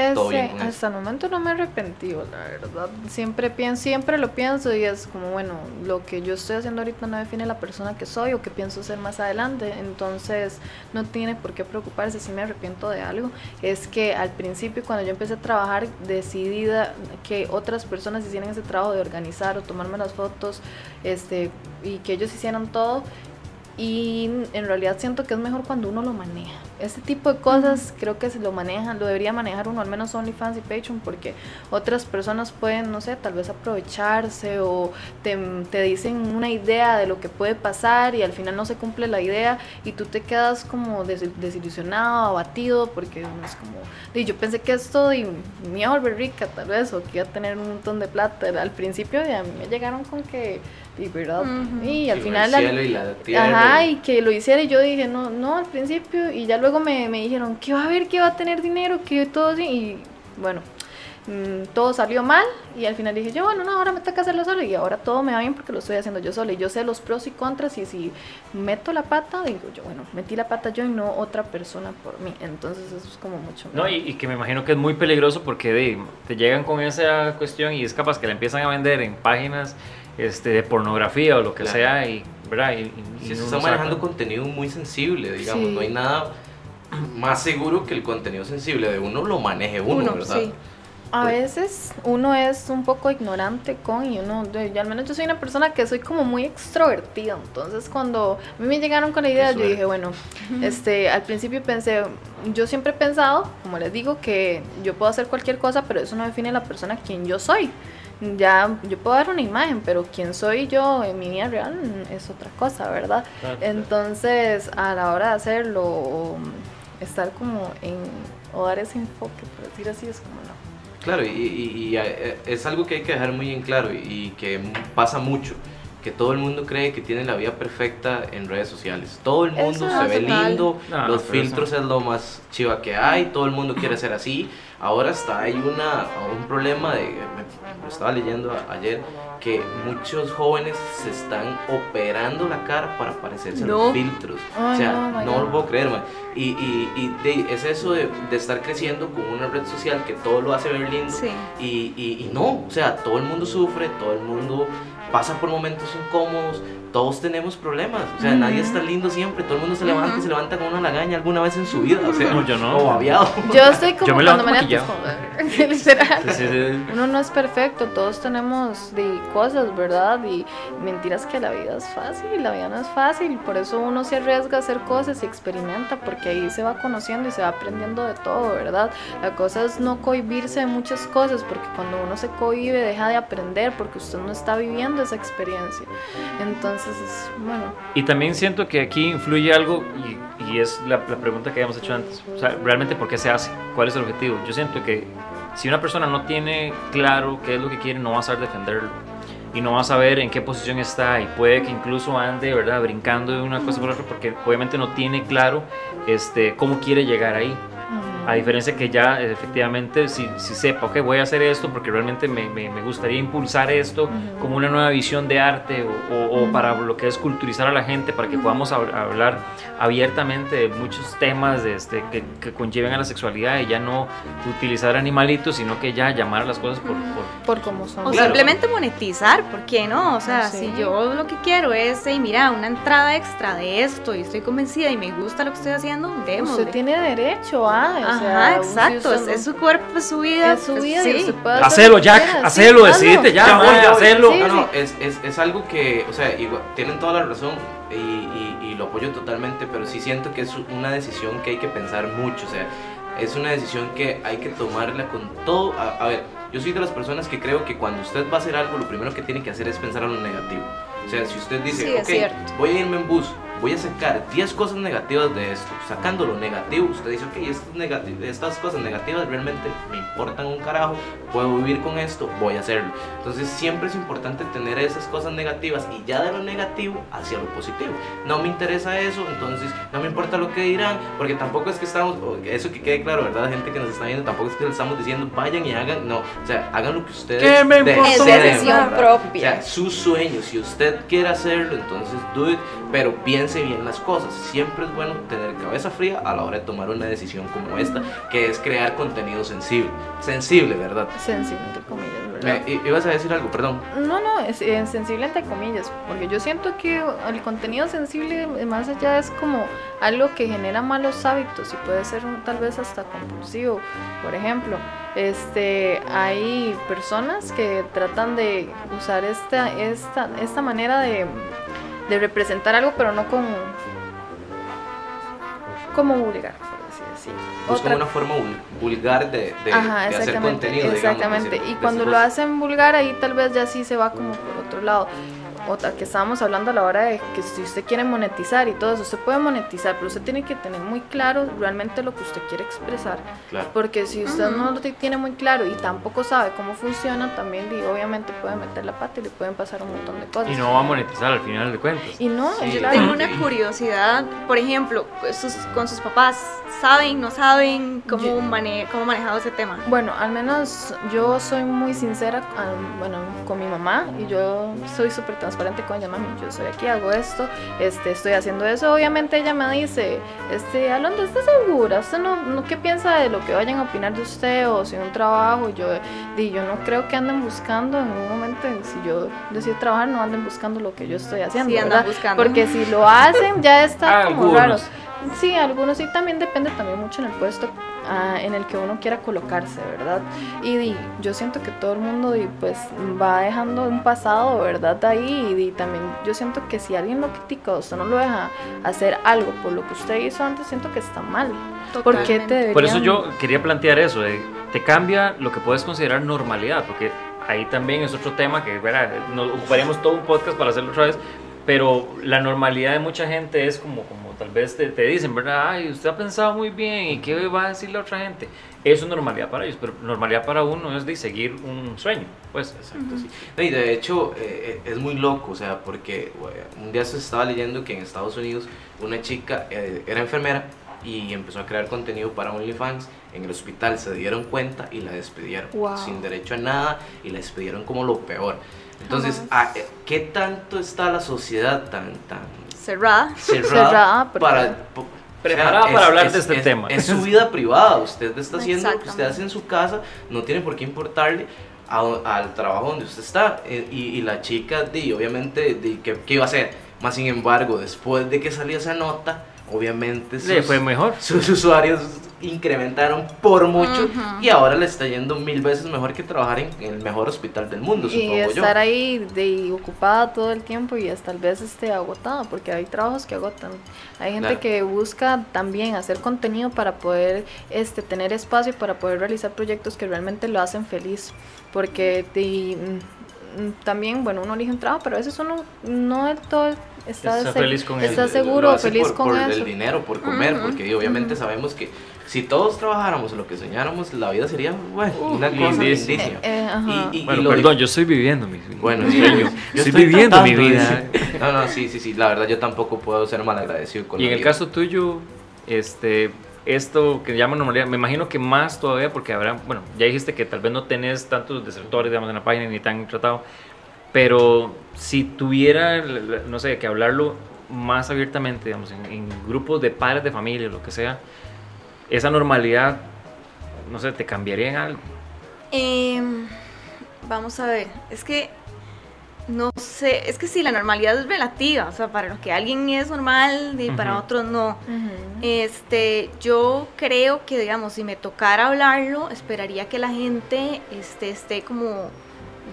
Ese, hasta el momento no me he arrepentido, la verdad. Siempre pienso, siempre lo pienso y es como, bueno, lo que yo estoy haciendo ahorita no define la persona que soy o que pienso ser más adelante. Entonces, no tiene por qué preocuparse si me arrepiento de algo. Es que al principio, cuando yo empecé a trabajar, decidida que otras personas hicieran ese trabajo de organizar o tomarme las fotos este, y que ellos hicieran todo. Y en realidad siento que es mejor cuando uno lo maneja. Este tipo de cosas creo que se lo manejan, lo debería manejar uno, al menos OnlyFans y Patreon, porque otras personas pueden, no sé, tal vez aprovecharse o te, te dicen una idea de lo que puede pasar y al final no se cumple la idea y tú te quedas como des- desilusionado, abatido, porque es como, "Di, yo pensé que esto y me iba a volver rica tal vez o que iba a tener un montón de plata. Al principio ya me llegaron con que, y verdad, Ujú. y al Que final... cielo y la tierra. Ajá, y que lo hiciera y yo dije, no, no, al principio, y ya luego me, me dijeron, que va a ver, que va a tener dinero, que todo así, y bueno, mm, todo salió mal, y al final dije yo, bueno, no, ahora me toca hacerlo solo, y ahora todo me va bien porque lo estoy haciendo yo solo, y yo sé los pros y contras, y si meto la pata, digo yo, bueno, metí la pata yo y no otra persona por mí, entonces eso es como mucho No, y, y que me imagino que es muy peligroso porque de, te llegan con esa cuestión y es capaz que la empiezan a vender en páginas este, de pornografía o lo que Claro. sea, y, ¿verdad? Y, y- y Si se está manejando contenido muy sensible, digamos, Sí. no hay nada más seguro que el contenido sensible de uno lo maneje uno, Uno, ¿verdad? sí. A veces uno es un poco ignorante con y uno, yo al menos yo soy una persona que soy como muy extrovertida, entonces cuando a mí me llegaron con la idea, yo dije, bueno, este, al principio pensé, yo siempre he pensado, como les digo, que yo puedo hacer cualquier cosa, pero eso no define la persona quien yo soy. Ya, yo puedo dar una imagen, pero quién soy yo en mi vida real es otra cosa, ¿verdad? Entonces, a la hora de hacerlo, o, estar como en, o dar ese enfoque, por decir así, es como no. Claro, y, y- y, eh, es algo que hay que dejar muy en claro y, que pasa mucho, que todo el mundo cree que tiene la vida perfecta en redes sociales. Todo el mundo Eso se ve total. lindo, No, los filtros es lo más chiva que hay, todo el mundo quiere ser así. Ahora está hay una, un problema de, me, me estaba leyendo a- ayer, que muchos jóvenes se están operando la cara para parecerse a los filtros. Ay, o sea, no, lo puedo creer, man. Y, y, y de- es eso de, de estar creciendo con una red social que todo lo hace ver lindo. Sí. Y, y, y no, o sea, todo el mundo sufre, todo el mundo pasa por momentos incómodos, todos tenemos problemas, o sea, nadie está lindo siempre, todo el mundo se levanta y se levanta con una lagaña alguna vez en su vida, o sea, No, yo no. o babeado. Yo estoy como Yo me cuando me levanto literal. Sí, sí, sí. Uno no es perfecto, todos tenemos de cosas, ¿verdad? Y mentiras que la vida es fácil, la vida no es fácil, por eso uno se arriesga a hacer cosas y experimenta, porque ahí se va conociendo y se va aprendiendo de todo, ¿verdad? La cosa es no cohibirse de muchas cosas, porque cuando uno se cohibe deja de aprender, porque usted no está viviendo esa experiencia. Entonces, es, bueno, Y también siento que aquí influye algo y, y es la, la pregunta que habíamos hecho antes. O sea, realmente por qué se hace, cuál es el objetivo. Yo siento que si una persona no tiene claro qué es lo que quiere, no va a saber defenderlo. Y no va a saber en qué posición está y puede que incluso ande, ¿verdad? Brincando de una cosa por otra porque obviamente no tiene claro este, cómo quiere llegar ahí. A diferencia que ya efectivamente si, si sepa, ok, voy a hacer esto porque realmente me, me, me gustaría impulsar esto como una nueva visión de arte o, o- o para lo que es culturizar a la gente, para que podamos hab- hablar abiertamente de muchos temas de este, que, que conlleven a la sexualidad y ya no utilizar animalitos, sino que ya llamar a las cosas por... por Por cómo son. O Claro. simplemente monetizar, ¿por qué no? O sea, sí. si yo lo que quiero es, hey, mira, una entrada extra de esto y estoy convencida y me gusta lo que estoy haciendo, démosle. Usted tiene derecho a. Ajá, sea, exacto, es, es su cuerpo, es su vida. Es su vida sí. puede hacer Hacelo, Jack, quiera, hacelo, sí, decidite ya, voy. hacelo. Sí, No, no, sí. es, es, es algo que, o sea, igual, tienen toda la razón y, y- y lo apoyo totalmente, pero sí siento que es una decisión que hay que pensar mucho, o sea, es una decisión que hay que tomarla con todo. A, a ver, yo soy de las personas que creo que cuando usted va a hacer algo, lo primero que tiene que hacer es pensar en lo negativo. O sea, si usted dice, Sí, ok, voy a irme en bus, voy a sacar 10 cosas negativas de esto, sacando lo negativo, usted dice, ok, estas, negati- estas cosas negativas realmente me importan un carajo, puedo vivir con esto, voy a hacerlo. Entonces siempre es importante tener esas cosas negativas y ya de lo negativo hacia lo positivo. No me interesa eso, entonces no me importa lo que dirán, porque tampoco es que estamos, eso que quede claro, ¿verdad? Gente que nos está viendo, tampoco es que le estamos diciendo vayan y hagan, no, o sea, hagan lo que ustedes ¿Qué me deseen, importa? Propia. O sea, su sueño, si usted quiere hacerlo, entonces do it, pero piense bien las cosas. Siempre es bueno tener cabeza fría a la hora de tomar una decisión como esta, que es crear contenido sensible. Sensible, ¿verdad? Sensible, entre comillas, ¿verdad? I- ibas a decir algo, perdón. No, no, es, eh, sensible entre comillas, porque yo siento que el contenido sensible eh, más allá es como algo que genera malos hábitos y puede ser un- tal vez hasta compulsivo. Por ejemplo, este, hay personas que tratan de usar esta, esta, esta manera de, de representar algo, pero no con como vulgar, por decir así. Buscan una forma vul- vulgar de, de- Ajá, de hacer contenido. exactamente. y cuando lo hacen vulgar, ahí tal vez ya sí se va como por otro lado. Otra que estábamos hablando a la hora de que si usted quiere monetizar y todo eso, usted puede monetizar, pero usted tiene que tener muy claro realmente lo que usted quiere expresar. Claro. Porque si usted no lo tiene muy claro y tampoco sabe cómo funciona, también di- obviamente puede meter la pata y le pueden pasar un montón de cosas. Y no va a monetizar al final de cuentas. Y no, Sí. claro. Tengo una curiosidad, por ejemplo, sus- con sus papás, ¿saben, no saben cómo, Yo- mane cómo manejado ese tema? Bueno, al menos yo soy muy sincera bueno, con mi mamá y yo soy súper transparente con ella, mami, yo soy aquí, hago esto, este, estoy haciendo eso. Obviamente ella me dice, este, Alondra, ¿estás segura? ¿Usted no, no qué piensa de lo que vayan a opinar de usted o si un trabajo? Yo, di, yo no creo que anden buscando en un momento, en- si yo decido trabajar, no anden buscando lo que yo estoy haciendo, Sí, buscando. Porque si lo hacen ya está como Algunos. raro. Sí, algunos sí también depende también mucho en el puesto ah, en el que uno quiera colocarse, ¿verdad? Y di, yo siento que todo el mundo di, pues va dejando un pasado, ¿verdad? Ahí y di, también yo siento que si alguien lo critica o usted no lo deja hacer algo por lo que usted hizo antes, siento que está mal. ¿Por qué te Totalmente. deberían... Por eso yo quería plantear eso, de, te cambia lo que puedes considerar normalidad, porque ahí también es otro tema que verá, nos ocuparíamos todo un podcast para hacerlo otra vez, pero la normalidad de mucha gente es como, como tal vez te, te dicen, ¿verdad? Ay, usted ha pensado muy bien, ¿y qué va a decir la otra gente? Eso es normalidad para ellos, pero normalidad para uno es de seguir un sueño, pues. Exacto, sí. No, y de hecho eh, es muy loco, o sea, porque un día se estaba leyendo que en Estados Unidos una chica eh, era enfermera y empezó a crear contenido para OnlyFans. En el hospital se dieron cuenta y la despidieron Wow. sin derecho a nada y la despidieron como lo peor. Entonces, ah, eh, ¿qué tanto está la sociedad tan, tan Cerrada. cerrada, para... Preparada para hablar de este es- tema. Es su vida privada, usted está haciendo lo que usted hace en su casa, no tiene por qué importarle a- al trabajo donde usted está. Eh, Y, y la chica, di, obviamente, di, ¿qué, qué iba a hacer? Más sin embargo, después de que salió esa nota, obviamente Le sus, fue mejor. sus usuarios incrementaron por mucho Ujú. y ahora le está yendo mil veces mejor que trabajar en el mejor hospital del mundo, y supongo yo. estar ahí de, ocupada todo el tiempo y hasta tal vez esté agotada, porque hay trabajos que agotan. Hay gente Claro. que busca también hacer contenido para poder este, tener espacio para poder realizar proyectos que realmente lo hacen feliz, porque de- mm, también, bueno, uno elige un trabajo, pero a veces uno no del todo está, Está feliz con está seguro, feliz por, con por eso. el dinero, por comer, porque obviamente sabemos que si todos trabajáramos lo que soñáramos, la vida sería bueno, una cosa lindísima. Eh, eh. Y- y- Bueno, lo perdón, yo estoy viviendo mi Bueno, sí, sueño. yo estoy estoy viviendo mi vida. No, no, sí, sí, sí, la verdad yo tampoco puedo ser malagradecido con Y la en el vida. caso tuyo, este, esto que llaman normalidad, me imagino que más todavía porque habrá, bueno, ya dijiste que tal vez no tenés tantos desertores, digamos, en la página ni tan tratado, pero si tuviera, no sé, que hablarlo más abiertamente, digamos, en, en grupos de padres de familia, lo que sea, esa normalidad, no sé, te cambiaría en algo. Em, vamos a ver, es que no sé, es que sí, la normalidad es relativa, o sea, para lo que alguien es normal y para otros no. Este, yo creo que, digamos, si me tocara hablarlo, esperaría que la gente este, esté como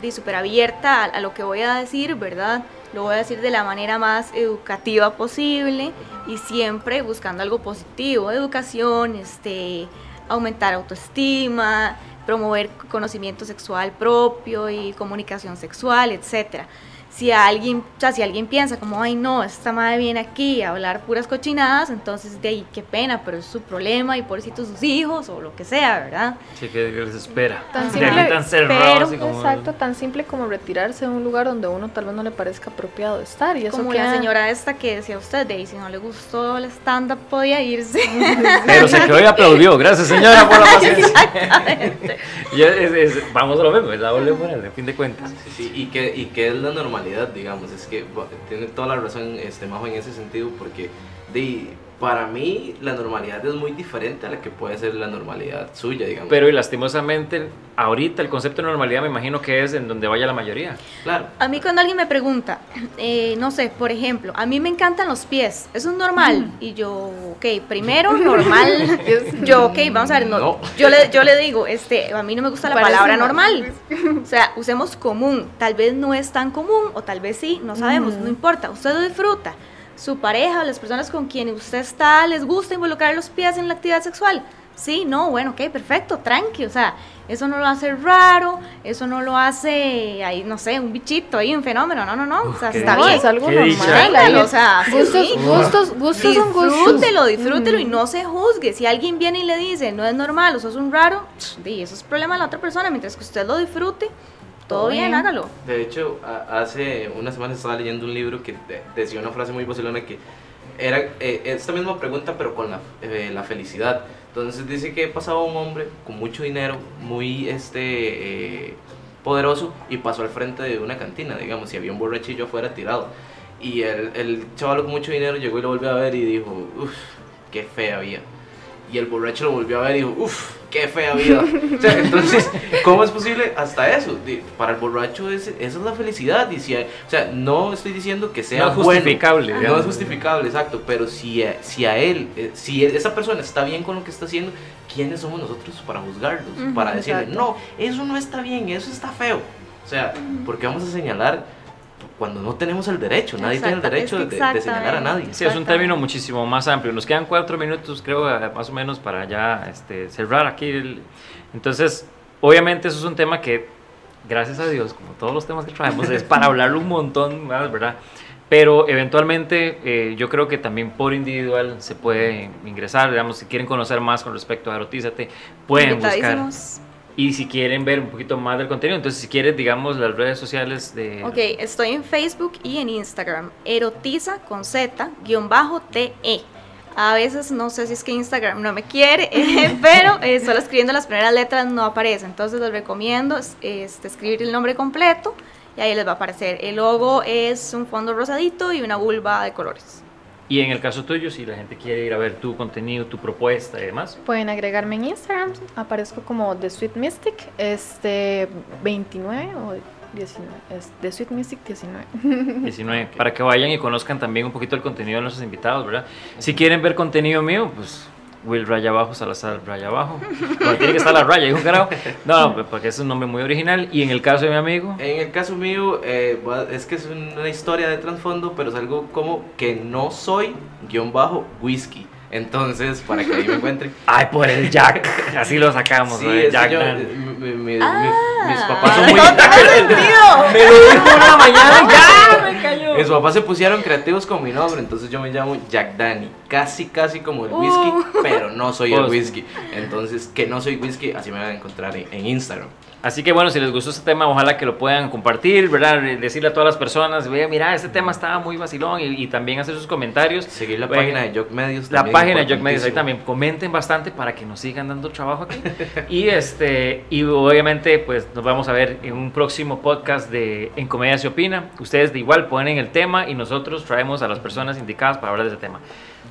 de súper abierta a, a lo que voy a decir, ¿verdad? Lo voy a decir de la manera más educativa posible y siempre buscando algo positivo, educación, este, aumentar autoestima, promover conocimiento sexual propio y comunicación sexual, etcétera. Si alguien, o sea, si alguien piensa como, ay no, esta madre viene aquí a hablar puras cochinadas, entonces de ahí qué pena, pero es su problema y pobrecitos sus hijos o lo que sea, ¿verdad? Sí, que les espera. Tan simple, ahí tan cerrados, pero- así como- Exacto, tan simple como retirarse de un lugar donde uno tal vez no le parezca apropiado estar. Y eso Como queda- la señora esta que decía usted, de ahí si no le gustó el stand-up podía irse. Pero se quedó y aplaudió. Gracias, señora, por la paciencia. Exactamente. Y es- es- vamos a lo mismo, es la doble moral, a fin de cuentas. Sí, sí, y que, y que es la normalidad, digamos, es que tiene toda la razón este Majo en ese sentido, porque de, para mí la normalidad es muy diferente a la que puede ser la normalidad suya, digamos. Pero y lastimosamente, ahorita el concepto de normalidad me imagino que es en donde vaya la mayoría. claro, A mí cuando alguien me pregunta, eh, no sé, por ejemplo, a mí me encantan los pies, ¿eso es normal? Y yo, ok, primero normal, yo, ok, vamos a ver, no, No. Yo, le, yo le digo, este, a mí no me gusta la Parece palabra normal, o sea, usemos común, tal vez no es tan común, o tal vez sí, no sabemos, Ujú. no importa, usted lo disfruta, su pareja o las personas con quienes usted está, les gusta involucrar los pies en la actividad sexual. Sí, no, bueno, ok, perfecto, tranqui, o sea, eso no lo hace raro, eso no lo hace, ahí, no sé, un bichito ahí, un fenómeno, no, no, no, o sea, está No, bien. es algo normal. o sea, gustos, sí. gustos, gustos son gustos. Disfrútelo, disfrútelo y no se juzgue. Si alguien viene y le dice, no es normal, o sos un raro, di, eso es problema de la otra persona. Mientras que usted lo disfrute, todo Todo bien, bien. hágalo. De hecho, a- hace unas semanas estaba leyendo un libro que de- decía una frase muy vacilona que era eh, esta misma pregunta pero con la, eh, la felicidad. Entonces dice que pasaba un hombre con mucho dinero, muy este eh, poderoso y pasó al frente de una cantina, digamos, y había un borrachillo afuera tirado. Y el, el chaval con mucho dinero llegó y lo volvió a ver y dijo, uff, qué fea vida. Y el borracho lo volvió a ver y dijo, uff, qué fea vida. O sea, entonces, ¿cómo es posible hasta eso? Para el borracho es, esa es la felicidad. Y si hay- o sea, no estoy diciendo que sea No es bueno. justificable, No digamos. es justificable, exacto. Pero si a, si a él, eh, si esa persona está bien con lo que está haciendo, ¿quiénes somos nosotros para juzgarlos? Ujú, para decirle, exacto. no, eso no está bien, eso está feo. O sea, ¿por qué vamos a señalar cuando no tenemos el derecho? Nadie tiene el derecho de, de señalar a nadie. Sí, es un término muchísimo más amplio. Nos quedan cuatro minutos, creo, eh, más o menos, para ya este, cerrar aquí. el- Entonces, obviamente, eso es un tema que, gracias a Dios, como todos los temas que traemos, es para hablarlo un montón más, ¿verdad? Pero eventualmente, eh, yo creo que también por individual se puede ingresar. Digamos, si quieren conocer más con respecto a Erotízate, pueden buscar. Y si quieren ver un poquito más del contenido, entonces, si quieres, digamos, las redes sociales de. Ok, estoy en Facebook y en Instagram. Erotiza con Z, guion bajo TE. A veces no sé si es que Instagram no me quiere, eh, pero eh, solo escribiendo las primeras letras no aparece. Entonces les recomiendo es- este, escribir el nombre completo y ahí les va a aparecer. El logo es un fondo rosadito y una vulva de colores. Y en el caso tuyo, si la gente quiere ir a ver tu contenido, tu propuesta y demás. Pueden agregarme en Instagram, aparezco como The Sweet Mystic, este 29 o 19, es The Sweet Mystic 19. 19, para que vayan y conozcan también un poquito el contenido de nuestros invitados, ¿verdad? Si quieren ver contenido mío, pues Will Raya Abajo, Salazar Raya Abajo. Bueno, tiene que estar la raya, dijo un carajo. No, no, porque es un nombre muy original. Y en el caso de mi amigo, En el caso mío, eh, es que es una historia de trasfondo, pero es algo como que no soy guion bajo whisky. Entonces, para que ahí me encuentren. ay, por el Jack, así lo sacamos, Sí, ¿no? que Jack yo- Dan. mi- mi- mi- Ah. mis papás son muy. No sentido. Me lo dijo una mañana, ya, me tacaño. Mis papás se pusieron creativos con mi nombre, entonces yo me llamo Jack Danny. Casi, casi como el whisky, Uh. pero no soy el whisky. Entonces, que no soy whisky, así me van a encontrar en, en Instagram. Así que bueno, si les gustó este tema, ojalá que lo puedan compartir, ¿verdad? Decirle a todas las personas, "Ve, mira, este tema estaba muy vacilón y, y también hacer sus comentarios. Seguir la Bueno, página de Jock Medios. La página de Jock Medios, ahí también comenten bastante para que nos sigan dando trabajo aquí. y este y obviamente pues nos vamos a ver en un próximo podcast de En Comedia se opina. Ustedes de igual ponen el tema y nosotros traemos a las personas indicadas para hablar de ese tema.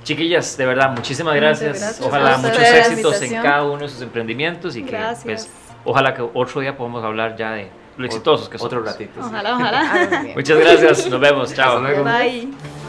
Chiquillas, de verdad, muchísimas gracias. gracias Ojalá muchos éxitos en cada uno de sus emprendimientos y que pues ojalá que otro día podamos hablar ya de lo exitosos que son. Otro ratito. sí. Ojalá, ojalá. Muchas gracias, nos vemos, chao. Hasta luego. Bye.